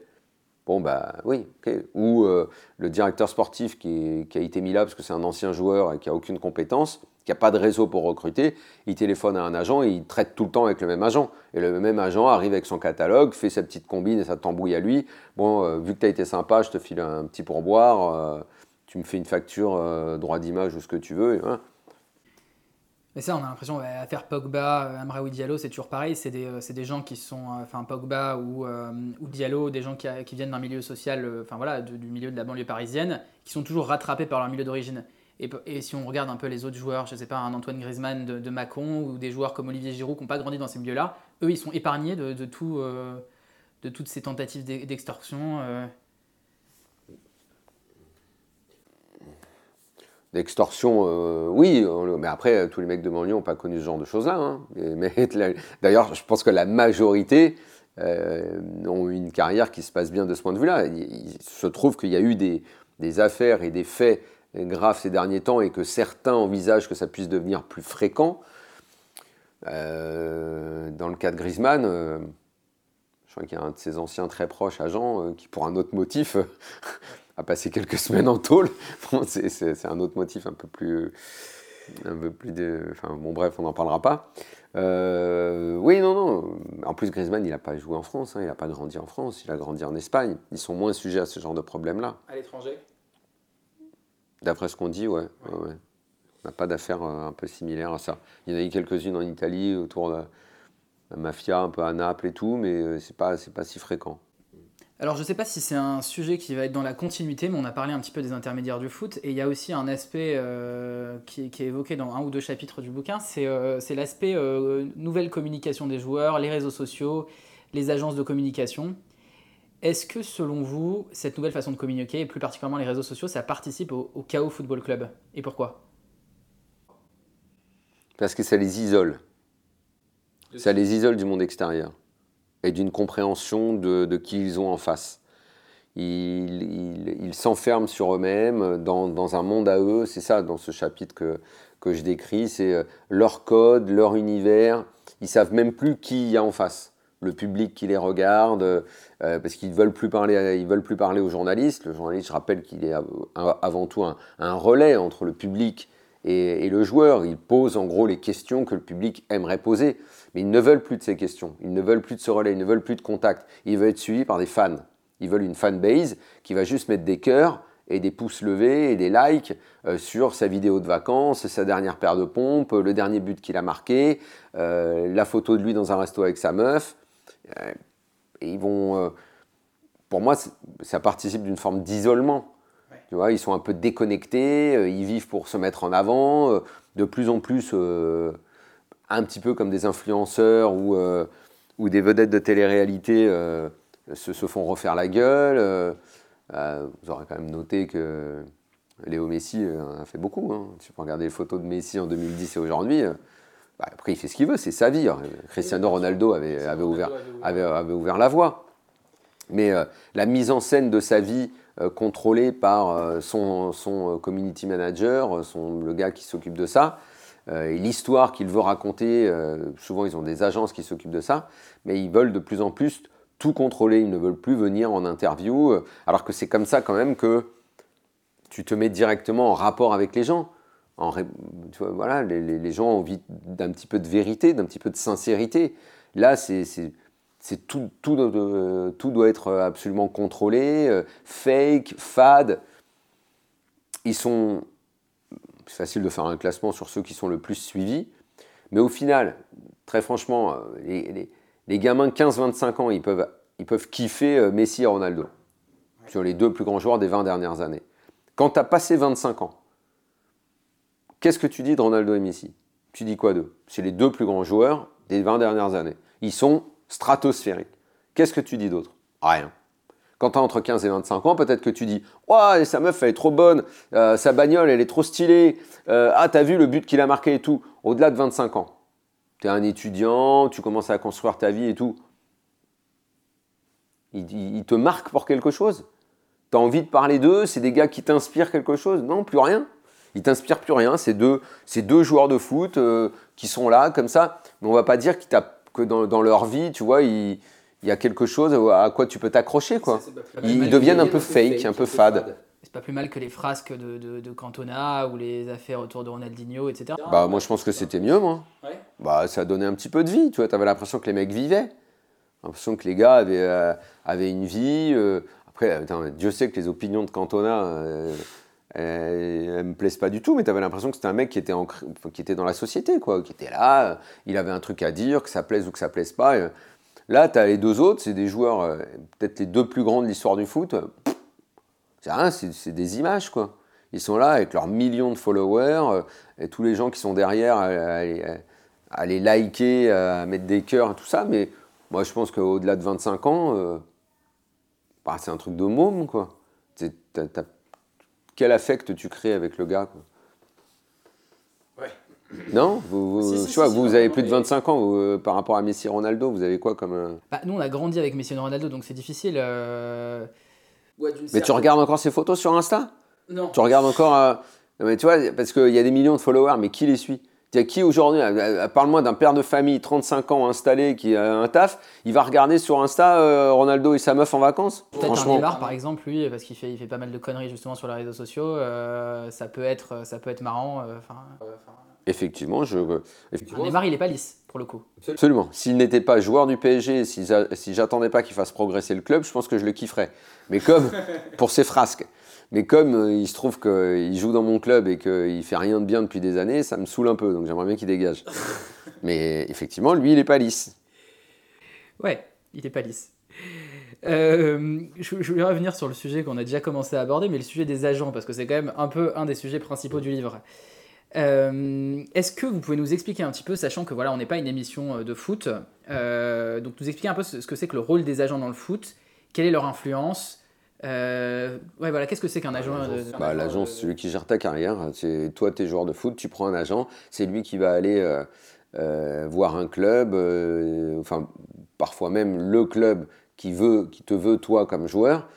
Bon, bah oui, ok. Ou euh, le directeur sportif qui, qui a été mis là parce que c'est un ancien joueur et qui a aucune compétence, qui n'a pas de réseau pour recruter, il téléphone à un agent et il traite tout le temps avec le même agent. Et le même agent arrive avec son catalogue, fait sa petite combine et sa tambouille à lui. Bon, euh, vu que tu as été sympa, je te file un petit pourboire, euh, tu me fais une facture, euh, droit d'image ou ce que tu veux. Et, Mais ça, on a l'impression, à faire Pogba, Amraoui Diallo, c'est toujours pareil. C'est des, des, gens qui sont, enfin Pogba ou, Diallo, des gens qui viennent d'un milieu social, enfin voilà, du milieu de la banlieue parisienne, qui sont toujours rattrapés par leur milieu d'origine. Et, si on regarde un peu les autres joueurs, je ne sais pas, un Antoine Griezmann de, Macon ou des joueurs comme Olivier Giroud qui n'ont pas grandi dans ces milieux-là, eux, ils sont épargnés de, tout, euh, de toutes ces tentatives d'extorsion. Euh. D'extorsion, euh, oui, mais après, tous les mecs de banlieue n'ont pas connu ce genre de choses-là. Hein. <laughs> D'ailleurs, je pense que la majorité ont une carrière qui se passe bien de ce point de vue-là. Il, se trouve qu'il y a eu des affaires et des faits grave ces derniers temps et que certains envisagent que ça puisse devenir plus fréquent. Euh, dans le cas de Griezmann, euh, je crois qu'il y a un de ses anciens très proches agents euh, qui, pour un autre motif, <laughs> a passé quelques semaines en tôle. <laughs> c'est un autre motif un peu plus. Un peu plus de, enfin, bon, bref, on n'en parlera pas. oui, non, non. En plus, Griezmann, il n'a pas joué en France, hein, il n'a pas grandi en France, il a grandi en Espagne. Ils sont moins sujets à ce genre de problème-là. À l'étranger? D'après ce qu'on dit, ouais. On n'a pas d'affaires euh, un peu similaires à ça. Il y en a eu quelques-unes en Italie, autour de la mafia, un peu à Naples et tout, mais euh, c'est pas, pas si fréquent. Alors je ne sais pas si c'est un sujet qui va être dans la continuité, mais on a parlé un petit peu des intermédiaires du foot, et il y a aussi un aspect euh, qui, est évoqué dans un ou deux chapitres du bouquin, c'est l'aspect nouvelle communication des joueurs, les réseaux sociaux, les agences de communication. Est-ce que selon vous, cette nouvelle façon de communiquer, et plus particulièrement les réseaux sociaux, ça participe au, chaos football club? Et pourquoi? Parce que ça les isole. Ça les isole du monde extérieur et d'une compréhension de, qui ils ont en face. Ils s'enferment sur eux-mêmes, dans, un monde à eux. C'est ça, dans ce chapitre que, je décris, c'est euh, leur code, leur univers. Ils savent même plus qui il y a en face le public qui les regarde, euh, parce qu'ils veulent, plus parler, ils veulent plus parler aux journalistes. Le journaliste, je rappelle qu'il est avant tout un, relais entre le public et, le joueur. Il pose en gros les questions que le public aimerait poser. Mais ils ne veulent plus de ces questions, ils ne veulent plus de ce relais, ils ne veulent plus de contact. Ils veulent être suivis par des fans. Ils veulent une fanbase qui va juste mettre des cœurs et des pouces levés et des likes euh, sur sa vidéo de vacances, sa dernière paire de pompes, le dernier but qu'il a marqué, euh, la photo de lui dans un resto avec sa meuf. Euh, et ils vont. Euh, pour moi, ça participe d'une forme d'isolement. Tu vois, ils sont un peu déconnectés, euh, ils vivent pour se mettre en avant, de plus en plus un petit peu comme des influenceurs ou, ou des vedettes de télé-réalité se, se, font refaire la gueule. vous aurez quand même noté que Léo Messi a fait beaucoup. Hein. Tu peux regarder les photos de Messi en 2010 et aujourd'hui. Bah, après, il fait ce qu'il veut, c'est sa vie. Hein. Cristiano Ronaldo avait, avait, ouvert, avait, avait, ouvert la voie. Mais euh, la mise en scène de sa vie euh, contrôlée par euh, son, son, community manager, son, le gars qui s'occupe de ça, et l'histoire qu'il veut raconter, souvent ils ont des agences qui s'occupent de ça, mais ils veulent de plus en plus tout contrôler, ils ne veulent plus venir en interview, alors que c'est comme ça quand même que tu te mets directement en rapport avec les gens voilà, les, gens ont envie d'un petit peu de vérité, d'un petit peu de sincérité. Là, c'est tout, tout, euh, tout, doit être absolument contrôlé, euh, fake, fade. Ils sont. C'est facile de faire un classement sur ceux qui sont le plus suivis, mais au final, très franchement, euh, les, les, gamins de 15-25 ans, ils peuvent, ils peuvent kiffer Messi et Ronaldo, sur les deux plus grands joueurs des 20 dernières années. Quand tu as passé 25 ans, Qu'est-ce que tu dis de Ronaldo et Messi? Tu dis quoi d'eux? C'est les deux plus grands joueurs des 20 dernières années. Ils sont stratosphériques. Qu'est-ce que tu dis d'autre? Rien. Quand tu as entre 15 et 25 ans, peut-être que tu dis Ouais, sa meuf, elle est trop bonne, euh, sa bagnole, elle est trop stylée, euh, ah, t'as vu le but qu'il a marqué et tout. Au-delà de 25 ans, tu es un étudiant, tu commences à construire ta vie et tout. Ils te marquent pour quelque chose? Tu as envie de parler d'eux? C'est des gars qui t'inspirent quelque chose? Non, plus rien. Ils t'inspirent plus rien. C'est deux, deux joueurs de foot euh, qui sont là comme ça. Mais on va pas dire que dans, leur vie, tu vois, il, y a quelque chose à quoi tu peux t'accrocher. quoi. Ils, deviennent un peu fake, un peu fade. pas plus mal que les frasques de, de, Cantona ou les affaires autour de Ronaldinho, etc. Bah, moi, je pense que c'était mieux, moi. Ouais. Bah, ça donnait un petit peu de vie, tu vois. T'avais l'impression que les mecs vivaient. L'impression que les gars avaient, euh, avaient une vie. Euh. après, Dieu sait que les opinions de Cantona, euh, elles, me plaisent pas du tout, mais tu avais l'impression que c'était un mec qui était, qui était dans la société, quoi, qui était là, il avait un truc à dire, que ça plaise ou que ça plaise pas. Là, tu as les deux autres, c'est des joueurs, peut-être les deux plus grands de l'histoire du foot. C'est des images, quoi. Ils sont là avec leurs millions de followers euh, et tous les gens qui sont derrière à, les liker, à mettre des cœurs tout ça. Mais moi, je pense qu'au-delà de 25 ans, euh, bah, c'est un truc de môme, quoi. Quel affect tu crées avec le gars, quoi. Non Vous, je vois, vous, avez plus de 25 ans euh, par rapport à Messi Ronaldo, vous avez quoi comme. Bah, nous, on a grandi avec Messi Ronaldo, donc c'est difficile. Mais tu regardes encore ces photos sur Insta? Non. Tu regardes encore. Euh, mais tu vois, parce qu'il y a des millions de followers, mais qui les suit? Qui aujourd'hui, euh, euh, parle-moi d'un père de famille, 35 ans installé, qui a un taf, il va regarder sur Insta Ronaldo et sa meuf en vacances? Peut-être un Neymar par exemple, lui, parce qu'il fait, il fait pas mal de conneries justement sur les réseaux sociaux, ça, peut être, ça peut être marrant. Effectivement, je. Effectivement, Neymar, il n'est pas lisse, pour le coup. Absolument. S'il n'était pas joueur du PSG, si j'attendais pas qu'il fasse progresser le club, je pense que je le kifferais. Mais comme, <laughs> pour ses frasques. Mais comme euh, il se trouve qu'il joue dans mon club et qu'il fait rien de bien depuis des années, ça me saoule un peu. Donc j'aimerais bien qu'il dégage. <laughs> Mais effectivement, lui, il n'est pas lisse. Ouais, il n'est pas lisse. Euh, je, je, voulais revenir sur le sujet qu'on a déjà commencé à aborder, mais le sujet des agents, parce que c'est quand même un peu un des sujets principaux du livre. Euh, est-ce que vous pouvez nous expliquer un petit peu, sachant que voilà, on n'est pas une émission euh, de foot, euh, donc nous expliquer un peu ce que c'est que le rôle des agents dans le foot, quelle est leur influence ouais, voilà, qu'est-ce que c'est qu'un agent bah, L'agent, c'est celui qui gère ta carrière. C'est toi, tu es joueur de foot, tu prends un agent, c'est lui qui va aller voir un club, enfin parfois même le club qui veut, qui te veut toi comme joueur.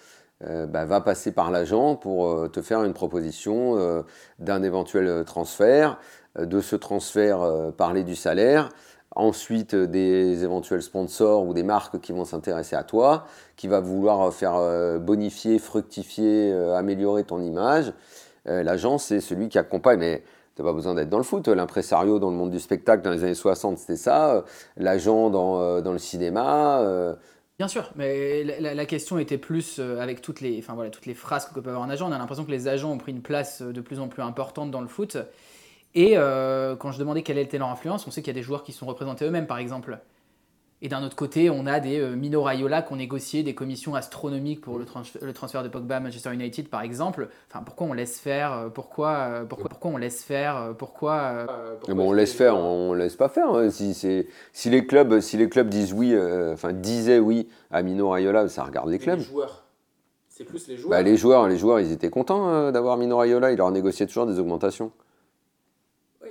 Euh, bah, va passer par l'agent pour euh, te faire une proposition euh, d'un éventuel transfert, de ce transfert parler du salaire, ensuite des éventuels sponsors ou des marques qui vont s'intéresser à toi, qui va vouloir faire bonifier, fructifier, améliorer ton image. L'agent, c'est celui qui accompagne, mais tu n'as pas besoin d'être dans le foot. L'impresario dans le monde du spectacle dans les années 60, c'était ça. L'agent dans, dans, le cinéma. Bien sûr, mais la, question était plus euh, avec toutes les, enfin, voilà, toutes les phrases que peut avoir un agent. On a l'impression que les agents ont pris une place euh, de plus en plus importante dans le foot. Et euh, quand je demandais quelle était leur influence, on sait qu'il y a des joueurs qui sont représentés eux-mêmes, par exemple. Et d'un autre côté, on a des euh, Mino Raiola qui ont négocié des commissions astronomiques pour le, le, transfert de Pogba à Manchester United, par exemple. Enfin, pourquoi on laisse faire euh, pourquoi, euh, pourquoi, pourquoi, on laisse faire Pourquoi, bon, On laisse faire, on laisse pas faire. Hein. Si, si, les clubs, si les clubs disent oui, enfin disaient oui à Mino Raiola, ça regarde les clubs. les joueurs. C'est plus les joueurs. Bah, les joueurs, les joueurs, ils étaient contents d'avoir Mino Raiola. Ils leur négociaient toujours des augmentations.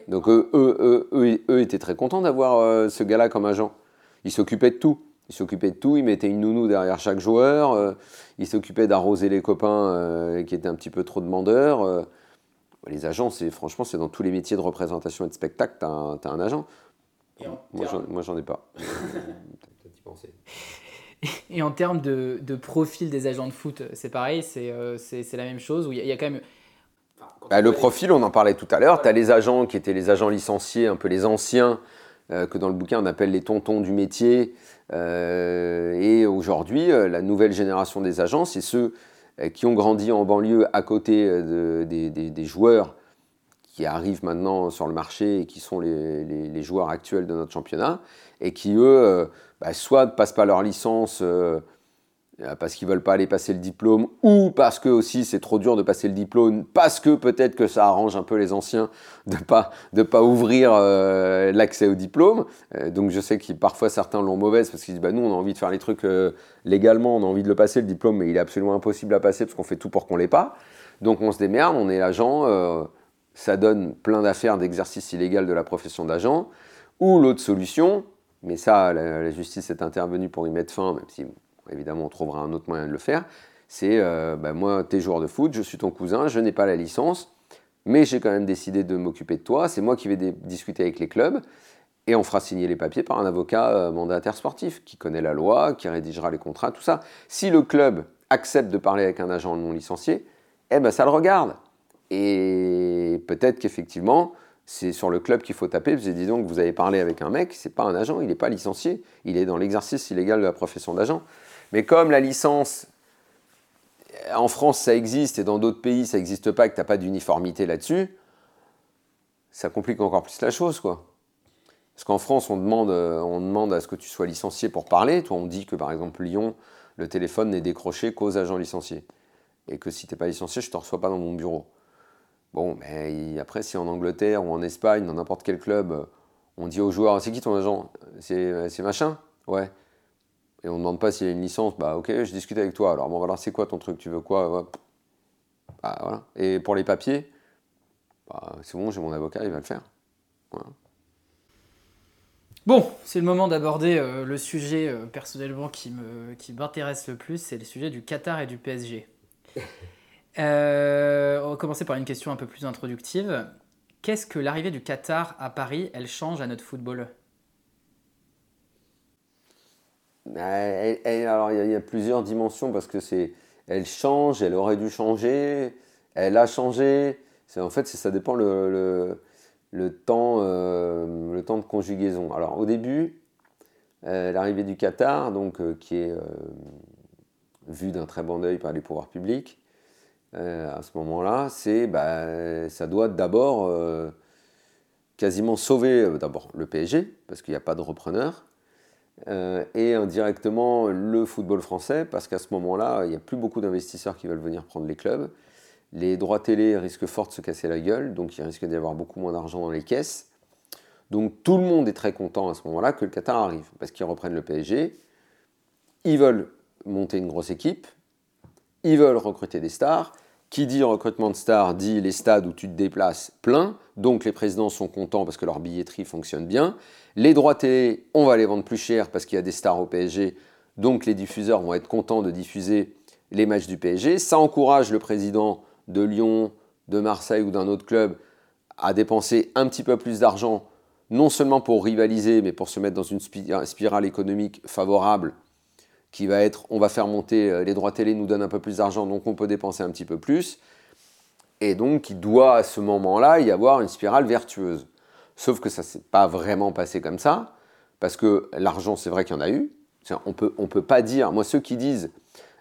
Donc eux, eux, eux, eux, étaient très contents d'avoir ce gars-là comme agent il s'occupait de tout. Il s'occupait de tout, il mettait une nounou derrière chaque joueur, euh, il s'occupait d'arroser les copains euh, qui étaient un petit peu trop demandeurs. Euh. les agents, c'est franchement, c'est dans tous les métiers de représentation et de spectacle, tu as, un agent. moi, j'en ai pas. <laughs> et en termes de, profil des agents de foot, c'est pareil, c'est la même chose, où il y, a quand même... Bah, le profil, on en parlait tout à l'heure, tu as les agents qui étaient les agents licenciés, un peu les anciens, euh, que dans le bouquin on appelle les tontons du métier. Euh, et aujourd'hui, euh, la nouvelle génération des agents, c'est ceux qui ont grandi en banlieue à côté des, joueurs qui arrivent maintenant sur le marché et qui sont les, joueurs actuels de notre championnat, et qui, eux, bah, soit ne passent pas leur licence parce qu'ils veulent pas aller passer le diplôme, ou parce que aussi c'est trop dur de passer le diplôme, parce que peut-être que ça arrange un peu les anciens de pas de pas ouvrir euh, l'accès au diplôme. Euh, donc je sais que parfois certains l'ont mauvaise parce qu'ils disent bah nous on a envie de faire les trucs légalement, on a envie de le passer le diplôme, mais il est absolument impossible à passer parce qu'on fait tout pour qu'on l'ait pas. Donc on se démerde, on est l'agent, ça donne plein d'affaires d'exercice illégal de la profession d'agent. Ou l'autre solution, mais ça la, la, justice est intervenue pour y mettre fin, même si évidemment on trouvera un autre moyen de le faire, c'est euh, bah, moi, t'es joueur de foot, je suis ton cousin, je n'ai pas la licence, mais j'ai quand même décidé de m'occuper de toi, c'est moi qui vais discuter avec les clubs, et on fera signer les papiers par un avocat euh, mandataire sportif qui connaît la loi, qui rédigera les contrats, tout ça. Si le club accepte de parler avec un agent non licencié, eh ben ça le regarde. Et peut-être qu'effectivement, c'est sur le club qu'il faut taper. Vous avez dit donc, vous avez parlé avec un mec, c'est pas un agent, il n'est pas licencié, il est dans l'exercice illégal de la profession d'agent. Mais comme la licence, en France ça existe et dans d'autres pays ça n'existe pas, que tu n'as pas d'uniformité là-dessus, ça complique encore plus la chose, quoi. Parce qu'en France, on demande, on demande à ce que tu sois licencié pour parler. Toi, on dit que par exemple Lyon, le téléphone n'est décroché qu'aux agents licenciés. Et que si tu n'es pas licencié, je ne te reçois pas dans mon bureau. Bon, mais après, si en Angleterre ou en Espagne, dans n'importe quel club, on dit aux joueurs C'est qui ton agent? C'est machin? Ouais. Et on ne demande pas s'il y a une licence. Bah, ok, je discute avec toi. Alors, bon, voilà, c'est quoi ton truc? Tu veux quoi? Bah, voilà. Et pour les papiers, bah, c'est bon, j'ai mon avocat, il va le faire. Bon, c'est le moment d'aborder euh, le sujet euh, personnellement qui m'intéresse qui le plus, c'est le sujet du Qatar et du PSG. <laughs> Euh, on va commencer par une question un peu plus introductive. Qu'est-ce que l'arrivée du Qatar à Paris, elle change à notre football? Bah, Alors il y, a plusieurs dimensions parce que c'est, elle change, elle aurait dû changer, elle a changé. en fait, ça dépend le temps, euh, le temps de conjugaison. Alors au début, euh, l'arrivée du Qatar, donc, euh, qui est vue d'un très bon oeil par les pouvoirs publics, à ce moment-là, c'est, bah, ça doit d'abord quasiment sauver d'abord le PSG, parce qu'il n'y a pas de repreneur, et indirectement le football français, parce qu'à ce moment-là, il n'y a plus beaucoup d'investisseurs qui veulent venir prendre les clubs. Les droits télé risquent fort de se casser la gueule, donc il risque d'y avoir beaucoup moins d'argent dans les caisses. Donc tout le monde est très content à ce moment-là que le Qatar arrive, parce qu'ils reprennent le PSG. Ils veulent monter une grosse équipe, ils veulent recruter des stars. Qui dit recrutement de stars dit les stades où tu te déplaces plein, donc les présidents sont contents parce que leur billetterie fonctionne bien. Les droits télé, on va les vendre plus cher parce qu'il y a des stars au PSG, donc les diffuseurs vont être contents de diffuser les matchs du PSG. Ça encourage le président de Lyon, de Marseille ou d'un autre club à dépenser un petit peu plus d'argent, non seulement pour rivaliser, mais pour se mettre dans une spirale économique favorable qui va être on va faire monter euh, les droits télé, nous donnent un peu plus d'argent, donc on peut dépenser un petit peu plus. Et donc il doit à ce moment-là y avoir une spirale vertueuse. Sauf que ça s'est pas vraiment passé comme ça, parce que l'argent, c'est vrai qu'il y en a eu. On peut, ne on peut pas dire, moi ceux qui disent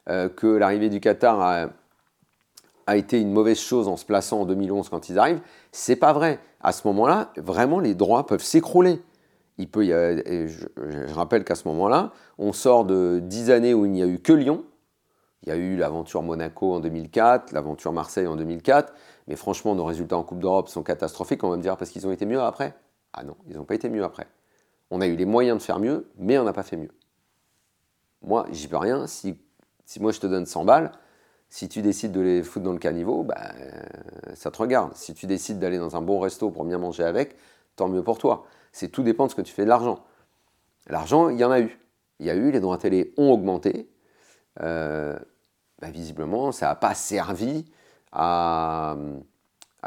euh, que l'arrivée du Qatar a a été une mauvaise chose en se plaçant en 2011 quand ils arrivent, c'est pas vrai. À ce moment-là, vraiment, les droits peuvent s'écrouler. Il peut, je, rappelle qu'à ce moment-là, on sort de 10 années où il n'y a eu que Lyon. Il y a eu l'aventure Monaco en 2004, l'aventure Marseille en 2004. Mais franchement, nos résultats en Coupe d'Europe sont catastrophiques. On va me dire parce qu'ils ont été mieux après. Ah non, ils n'ont pas été mieux après. On a eu les moyens de faire mieux, mais on n'a pas fait mieux. Moi, j'y peux rien. Si, si moi je te donne 100 balles, si tu décides de les foutre dans le caniveau, bah, ça te regarde. Si tu décides d'aller dans un bon resto pour bien manger avec, tant mieux pour toi. C'est tout dépend de ce que tu fais de l'argent. L'argent, il y en a eu. Il y a eu, les droits télé ont augmenté. Euh, bah, visiblement, ça n'a pas servi à,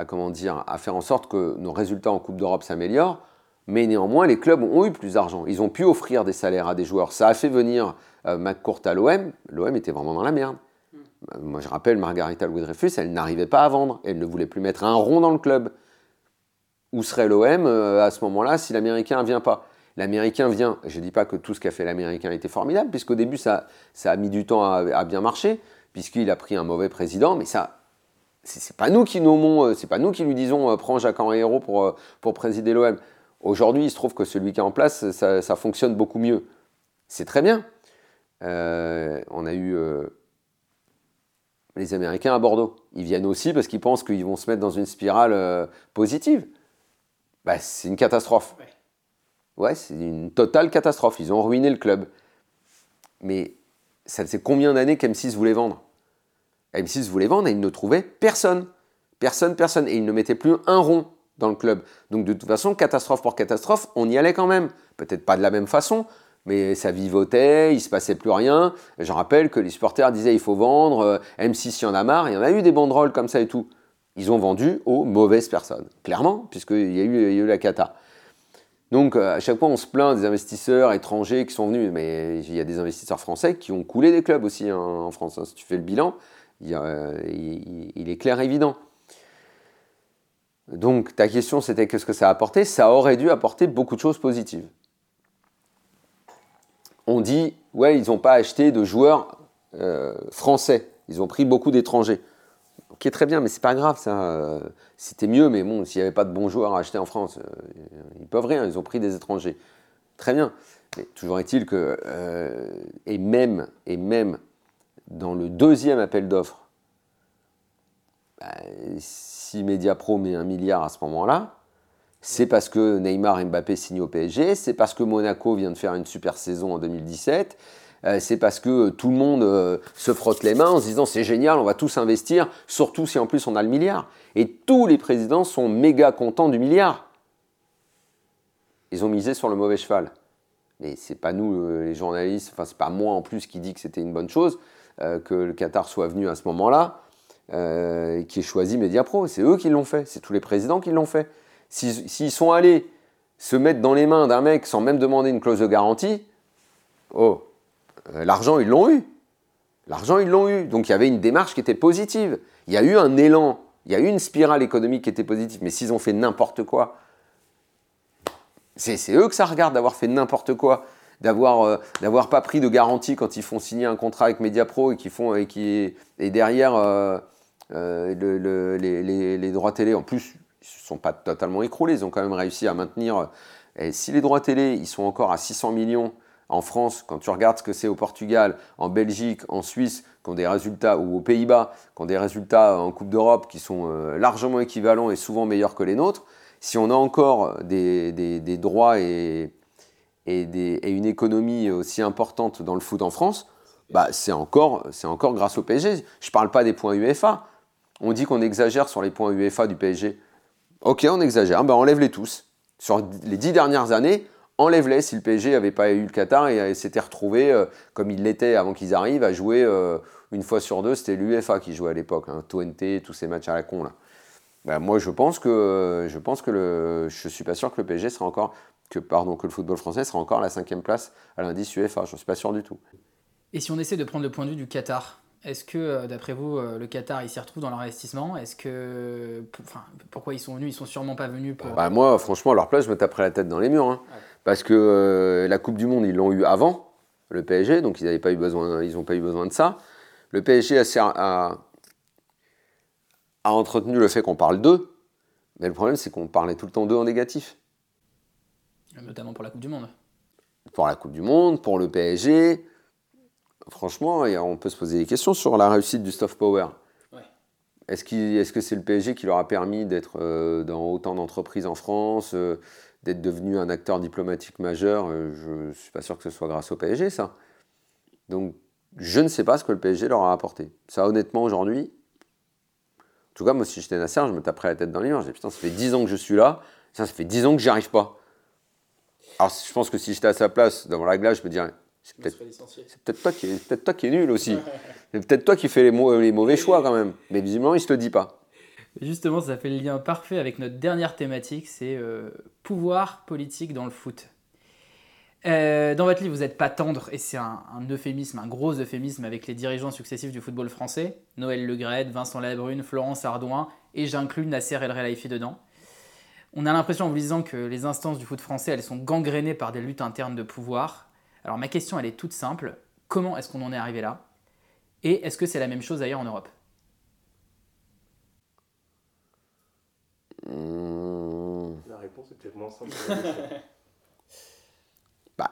comment dire, à faire en sorte que nos résultats en Coupe d'Europe s'améliorent. Mais néanmoins, les clubs ont eu plus d'argent. Ils ont pu offrir des salaires à des joueurs. Ça a fait venir euh, McCourt à l'OM. L'OM était vraiment dans la merde. Moi, je rappelle, Margarita Louis-Dreyfus, elle n'arrivait pas à vendre. Elle ne voulait plus mettre un rond dans le club. Où serait l'OM euh, à ce moment-là si l'Américain ne vient pas L'Américain vient. Je ne dis pas que tout ce qu'a fait l'Américain était formidable, puisqu'au début, ça, a mis du temps à, bien marcher, puisqu'il a pris un mauvais président. Mais ça, c'est pas nous qui nommons, euh, c'est pas nous qui lui disons euh, prends Jacques Hérault pour, pour présider l'OM. Aujourd'hui, il se trouve que celui qui est en place, ça, fonctionne beaucoup mieux. C'est très bien. on a eu les Américains à Bordeaux. Ils viennent aussi parce qu'ils pensent qu'ils vont se mettre dans une spirale positive. Bah, c'est une catastrophe. Ouais, c'est une totale catastrophe. Ils ont ruiné le club. Mais ça faisait combien d'années qu'M6 voulait vendre? M6 voulait vendre et ils ne trouvaient personne. Personne, personne. Et ils ne mettaient plus un rond dans le club. Donc de toute façon, catastrophe pour catastrophe, on y allait quand même. Peut-être pas de la même façon, mais ça vivotait, il se passait plus rien. Je rappelle que les supporters disaient il faut vendre, euh, M6 il y en a marre, il y en a eu des banderoles comme ça et tout. Ils ont vendu aux mauvaises personnes, clairement, puisqu'il y, a eu, y a eu la cata. Donc euh, à chaque fois on se plaint des investisseurs étrangers qui sont venus, mais il y a des investisseurs français qui ont coulé des clubs aussi hein, en France, hein, si tu fais le bilan. il, est clair évident. Donc ta question c'était qu'est-ce que ça a apporté? Ça aurait dû apporter beaucoup de choses positives. On dit, ouais, ils n'ont pas acheté de joueurs euh, français, ils ont pris beaucoup d'étrangers. Ok, très bien, mais c'est pas grave, ça. C'était mieux, mais bon, s'il n'y avait pas de bons joueurs à acheter en France, euh, ils peuvent rien, ils ont pris des étrangers. Très bien. Mais toujours est-il que, euh, et, même, et même dans le deuxième appel d'offres, bah, si Mediapro met un milliard à ce moment-là, c'est parce que Neymar et Mbappé signent au PSG, c'est parce que Monaco vient de faire une super saison en 2017, euh, c'est parce que tout le monde euh, se frotte les mains en se disant c'est génial, on va tous investir, surtout si en plus on a le milliard. Et tous les présidents sont méga contents du milliard. Ils ont misé sur le mauvais cheval. Mais c'est pas nous euh, les journalistes, enfin c'est pas moi en plus qui dit que c'était une bonne chose que le Qatar soit venu à ce moment-là, qui ait choisi Mediapro. C'est eux qui l'ont fait, c'est tous les présidents qui l'ont fait. S'ils sont allés se mettre dans les mains d'un mec sans même demander une clause de garantie, oh, euh, l'argent, ils l'ont eu. L'argent, ils l'ont eu. Donc il y avait une démarche qui était positive. Il y a eu un élan, il y a eu une spirale économique qui était positive. Mais s'ils ont fait n'importe quoi, c'est eux que ça regarde d'avoir fait n'importe quoi, d'avoir euh, pas pris de garantie quand ils font signer un contrat avec Mediapro et qui font et qui et derrière euh, les, droits télé. En plus, ils ne sont pas totalement écroulés. Ils ont quand même réussi à maintenir. Et si les droits télé, ils sont encore à 600 millions en France, quand tu regardes ce que c'est au Portugal, en Belgique, en Suisse, des résultats, ou aux Pays-Bas, qui ont des résultats en Coupe d'Europe qui sont euh, largement équivalents et souvent meilleurs que les nôtres, si on a encore des, droits et, une économie aussi importante dans le foot en France, bah c'est encore, encore grâce au PSG. Je ne parle pas des points UEFA. On dit qu'on exagère sur les points UEFA du PSG. Ok, on exagère, bah enlève-les tous. Sur les dix dernières années, enlève-les si le PSG n'avait pas eu le Qatar et s'était retrouvé, euh, comme il l'était avant qu'ils arrivent, à jouer euh, une fois sur deux. C'était l'UFA qui jouait à l'époque, hein, TNT, tous ces matchs à la con. Là. Ben, moi, je pense que, je pense que le, je suis pas sûr que le PSG sera encore, que, pardon, que le football français sera encore à la cinquième place à l'indice UEFA. Je ne suis pas sûr du tout. Et si on essaie de prendre le point de vue du Qatar, est-ce que, euh, d'après vous, le Qatar, il s'y retrouve dans l'investissement? Est-ce que, enfin, pourquoi ils sont venus? Ils sont sûrement pas venus pour. Bah, moi, franchement, à leur place, je me taperais la tête dans les murs. Hein parce que euh, la Coupe du Monde, ils l'ont eu avant le PSG, donc ils n'ont pas eu besoin, ils pas eu besoin de ça. Le PSG a, entretenu le fait qu'on parle d'eux, mais le problème c'est qu'on parlait tout le temps d'eux en négatif. Notamment pour la Coupe du Monde. Pour la Coupe du Monde, pour le PSG. Franchement, on peut se poser des questions sur la réussite du soft power. Est-ce que c'est le PSG qui leur a permis d'être euh, dans autant d'entreprises en France euh, d'être devenu un acteur diplomatique majeur, euh, je ne suis pas sûr que ce soit grâce au PSG, ça. Donc, je ne sais pas ce que le PSG leur a apporté. Ça, honnêtement, aujourd'hui, en tout cas, moi, si j'étais Nasser, je me taperais la tête dans les mains. Je dis, putain, ça fait 10 ans que je suis là, ça, ça fait 10 ans que j'y arrive pas. Alors, je pense que si j'étais à sa place, devant la glace, je me dirais, c'est peut-être toi, qui est, peut toi qui est nul aussi. <laughs> c'est peut-être toi qui fais les, les mauvais choix quand même. Mais visiblement, il ne se le dit pas. Justement, ça fait le lien parfait avec notre dernière thématique, c'est euh, pouvoir politique dans le foot. Euh, dans votre livre, vous n'êtes pas tendre, et c'est un, euphémisme, un gros euphémisme avec les dirigeants successifs du football français, Noël Legrette, Vincent Labrune, Florence Ardouin, et j'inclus Nasser El Relaifi dedans. On a l'impression en vous disant que les instances du foot français, elles sont gangrénées par des luttes internes de pouvoir. Alors ma question, elle est toute simple. Comment est-ce qu'on en est arrivé là? Et est-ce que c'est la même chose ailleurs en Europe? La réponse est peut-être moins simple. <laughs> bah,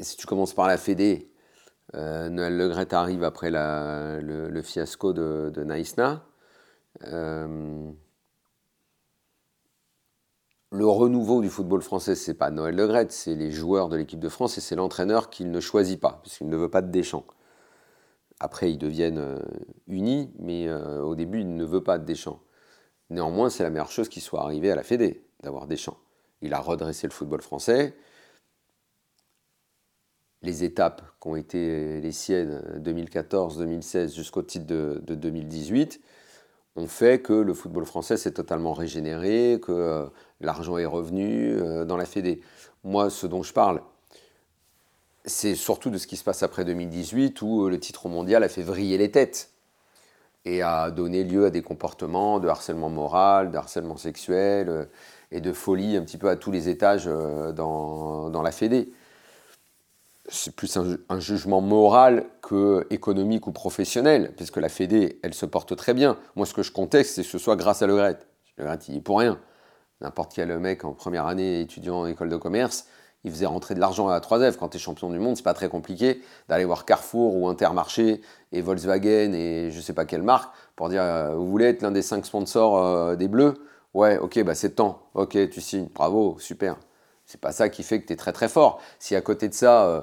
si tu commences par la Fédé, euh, Noël Legret arrive après le, fiasco de, de Naïsna. Euh, le renouveau du football français, c'est pas Noël Legret, c'est les joueurs de l'équipe de France et c'est l'entraîneur qu'il ne choisit pas, puisqu'il ne veut pas de Deschamps. Après, ils deviennent euh, unis, mais au début, il ne veut pas de Deschamps. Néanmoins, c'est la meilleure chose qui soit arrivée à la Fédé, d'avoir Deschamps. Il a redressé le football français. Les étapes qui ont été les siennes 2014-2016 jusqu'au titre de, 2018 ont fait que le football français s'est totalement régénéré, que euh, l'argent est revenu euh, dans la Fédé. Moi, ce dont je parle, c'est surtout de ce qui se passe après 2018 où euh, le titre mondial a fait vriller les têtes. Et a donné lieu à des comportements de harcèlement moral, de harcèlement sexuel euh, et de folie un petit peu à tous les étages euh, dans, dans, la Fédé. C'est plus un, jugement moral que économique ou professionnel, puisque la Fédé, elle se porte très bien. Moi, ce que je conteste, c'est que ce soit grâce à Le Gret. Le Gret, il est pour rien. N'importe quel mec en première année étudiant en école de commerce, il faisait rentrer de l'argent à la 3F. Quand tu es champion du monde, c'est pas très compliqué d'aller voir Carrefour ou Intermarché et Volkswagen et je sais pas quelle marque pour dire euh, vous voulez être l'un des cinq sponsors euh, des Bleus? Ouais, ok, bah c'est temps. Ok, tu signes. Bravo, super. C'est pas ça qui fait que tu es très très fort. Si à côté de ça, euh,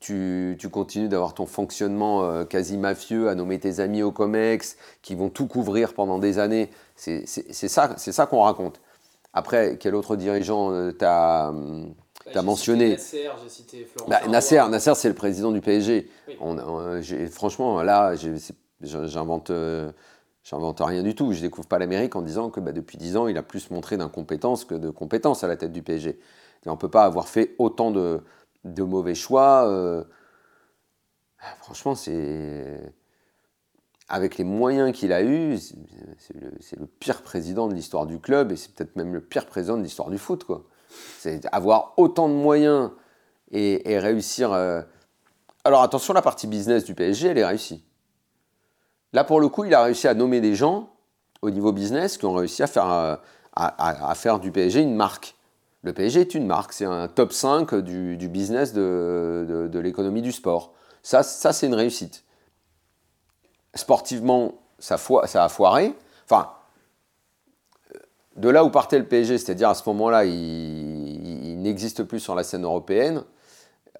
tu, tu, continues d'avoir ton fonctionnement quasi mafieux à nommer tes amis au COMEX qui vont tout couvrir pendant des années, c'est ça, ça qu'on raconte. Après, quel autre dirigeant t'as hum, tu as mentionné. Nasser, j'ai cité Florent. Bah, Nasser, Nasser c'est le président du PSG. On, franchement, là, j'invente. Euh, j'invente rien du tout. Je découvre pas l'Amérique en disant que bah, depuis 10 ans, il a plus montré d'incompétence que de compétence à la tête du PSG. Et on ne peut pas avoir fait autant de, de mauvais choix. Euh, franchement, c'est. Avec les moyens qu'il a eus, c'est le, le, pire président de l'histoire du club et c'est peut-être même le pire président de l'histoire du foot. Quoi. C'est avoir autant de moyens et, réussir. Euh, alors attention, la partie business du PSG, elle est réussie. Là, pour le coup, il a réussi à nommer des gens au niveau business qui ont réussi à faire, euh, à, faire du PSG une marque. Le PSG est une marque, c'est un top 5 du, business de, de, l'économie du sport. Ça, ça c'est une réussite. Sportivement, ça, ça a foiré. Enfin, de là où partait le PSG, c'est-à-dire à ce moment-là, il, n'existe plus sur la scène européenne.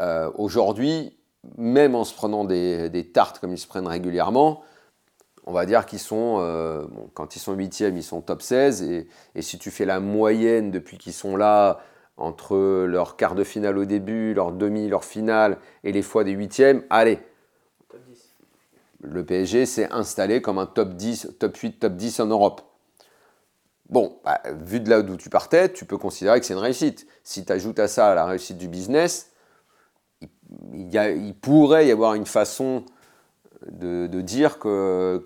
Euh, aujourd'hui, même en se prenant des, tartes comme ils se prennent régulièrement, on va dire qu'ils sont, euh, quand ils sont huitièmes, ils sont top 16. Et, si tu fais la moyenne depuis qu'ils sont là, entre leur quart de finale au début, leur demi, leur finale et les fois des huitièmes, allez. Le PSG s'est installé comme un top 10, top 8, top 10 en Europe. Bon, bah, vu de là d'où tu partais, tu peux considérer que c'est une réussite. Si tu ajoutes à ça la réussite du business, il, pourrait y avoir une façon de, dire que,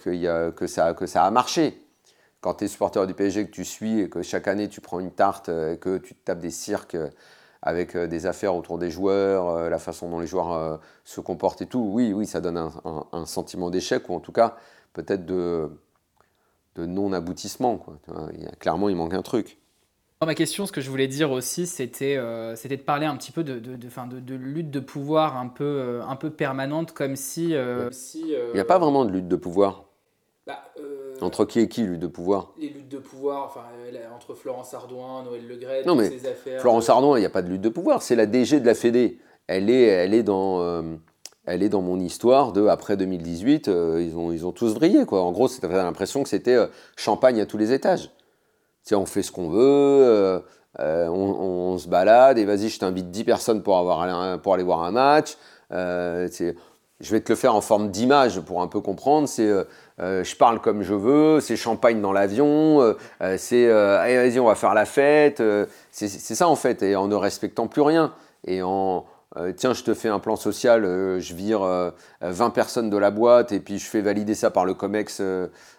ça, a marché. Quand tu es supporter du PSG, que tu suis et que chaque année tu prends une tarte, et que tu tapes des cirques avec euh, des affaires autour des joueurs, euh, la façon dont les joueurs euh, se comportent et tout, oui, oui, ça donne un sentiment d'échec ou en tout cas peut-être de de non-aboutissement. Quoi. clairement, il manque un truc. ma question, ce que je voulais dire aussi, c'était euh, de parler un petit peu de, de, de, de lutte de pouvoir un peu, euh, un peu permanente, comme si... Euh, il n'y a pas vraiment de lutte de pouvoir. Bah, entre qui et qui, lutte de pouvoir? Les luttes de pouvoir, enfin, entre Florence Ardouin, Noël Legret, non, mais ces affaires... Florence Ardouin, il n'y a pas de lutte de pouvoir, c'est la DG de la Fédé. Elle est, elle est dans elle est dans mon histoire de après 2018, euh, ils, ont, ils ont tous vrillé. Quoi. En gros, c'était l'impression que c'était euh, champagne à tous les étages. Tu on fait ce qu'on veut, euh, on, se balade, et vas-y, je t'invite 10 personnes pour, avoir, pour aller voir un match. je vais te le faire en forme d'image pour un peu comprendre. C'est je parle comme je veux, c'est champagne dans l'avion, c'est allez, vas-y, on va faire la fête. c'est ça en fait, et en ne respectant plus rien. Et en, euh, tiens, je te fais un plan social, euh, je vire 20 euh, personnes de la boîte et puis je fais valider ça par le COMEX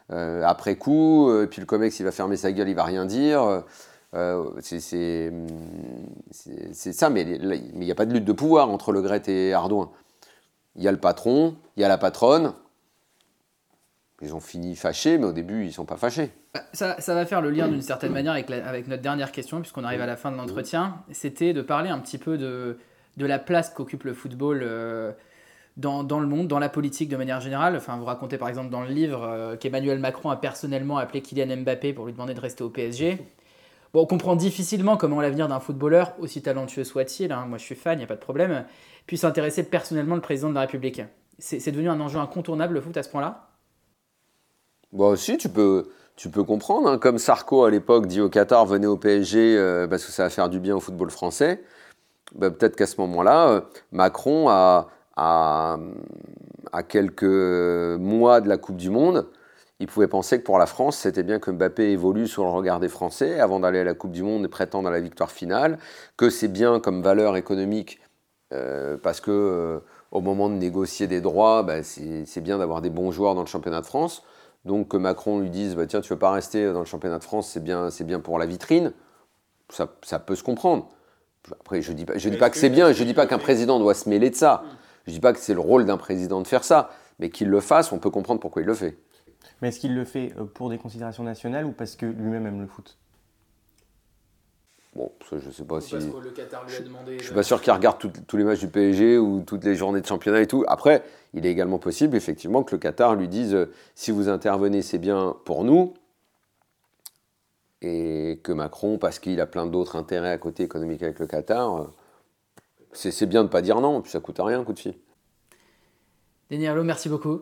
après coup, et puis le COMEX il va fermer sa gueule, il va rien dire. c'est ça, mais il n'y a pas de lutte de pouvoir entre Le Gret et Ardouin. Il y a le patron, il y a la patronne. Ils ont fini fâchés, mais au début, ils ne sont pas fâchés. Ça, va faire le lien d'une certaine manière avec notre dernière question, puisqu'on arrive à la fin de l'entretien. C'était de parler un petit peu de, de la place qu'occupe le football euh, dans, le monde, dans la politique de manière générale. Enfin, vous racontez par exemple dans le livre euh, qu'Emmanuel Macron a personnellement appelé Kylian Mbappé pour lui demander de rester au PSG. Bon, on comprend difficilement comment l'avenir d'un footballeur, aussi talentueux soit-il, hein, moi je suis fan, il n'y a pas de problème, puisse intéresser personnellement le président de la République. C'est devenu un enjeu incontournable le foot à ce point-là? Bon, aussi, tu peux, tu peux comprendre. Hein. comme Sarko à l'époque dit au Qatar, venez au PSG euh, parce que ça va faire du bien au football français. Bah, peut-être qu'à ce moment-là, euh, Macron, à, quelques mois de la Coupe du Monde, il pouvait penser que pour la France, c'était bien que Mbappé évolue sur le regard des Français avant d'aller à la Coupe du Monde et prétendre à la victoire finale, que c'est bien comme valeur économique euh, parce que euh, au moment de négocier des droits, bah, c'est bien d'avoir des bons joueurs dans le championnat de France. Donc que Macron lui dise bah, tiens, tu veux pas rester dans le championnat de France, c'est bien, bien pour la vitrine, ça peut se comprendre. Après, je dis pas, je dis pas que c'est bien, je dis pas qu'un président doit se mêler de ça. Je dis pas que c'est le rôle d'un président de faire ça, mais qu'il le fasse, on peut comprendre pourquoi il le fait. Mais est-ce qu'il le fait euh, pour des considérations nationales ou parce que lui-même aime le foot? Bon, ça, je sais pas si. Parce que le Qatar lui a demandé. Je suis pas sûr qu'il regarde tout- tous les matchs du PSG ou toutes les journées de championnat et tout. Après, il est également possible, effectivement, que le Qatar lui dise euh, si vous intervenez, c'est bien pour nous. Et que Macron, parce qu'il a plein d'autres intérêts à côté économiques avec le Qatar, euh, c'est bien de pas dire non, puis ça coûte rien un coup de fil. Denis Arlo, merci beaucoup.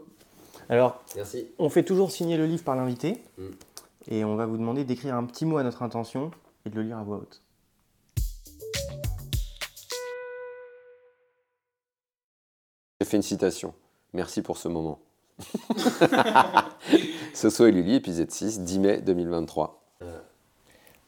Alors, Merci. on fait toujours signer le livre par l'invité Mm. et on va vous demander d'écrire un petit mot à notre intention et de le lire à voix haute. J'ai fait une citation. Merci pour ce moment. Soso et Lily, épisode 6, 10 mai 2023.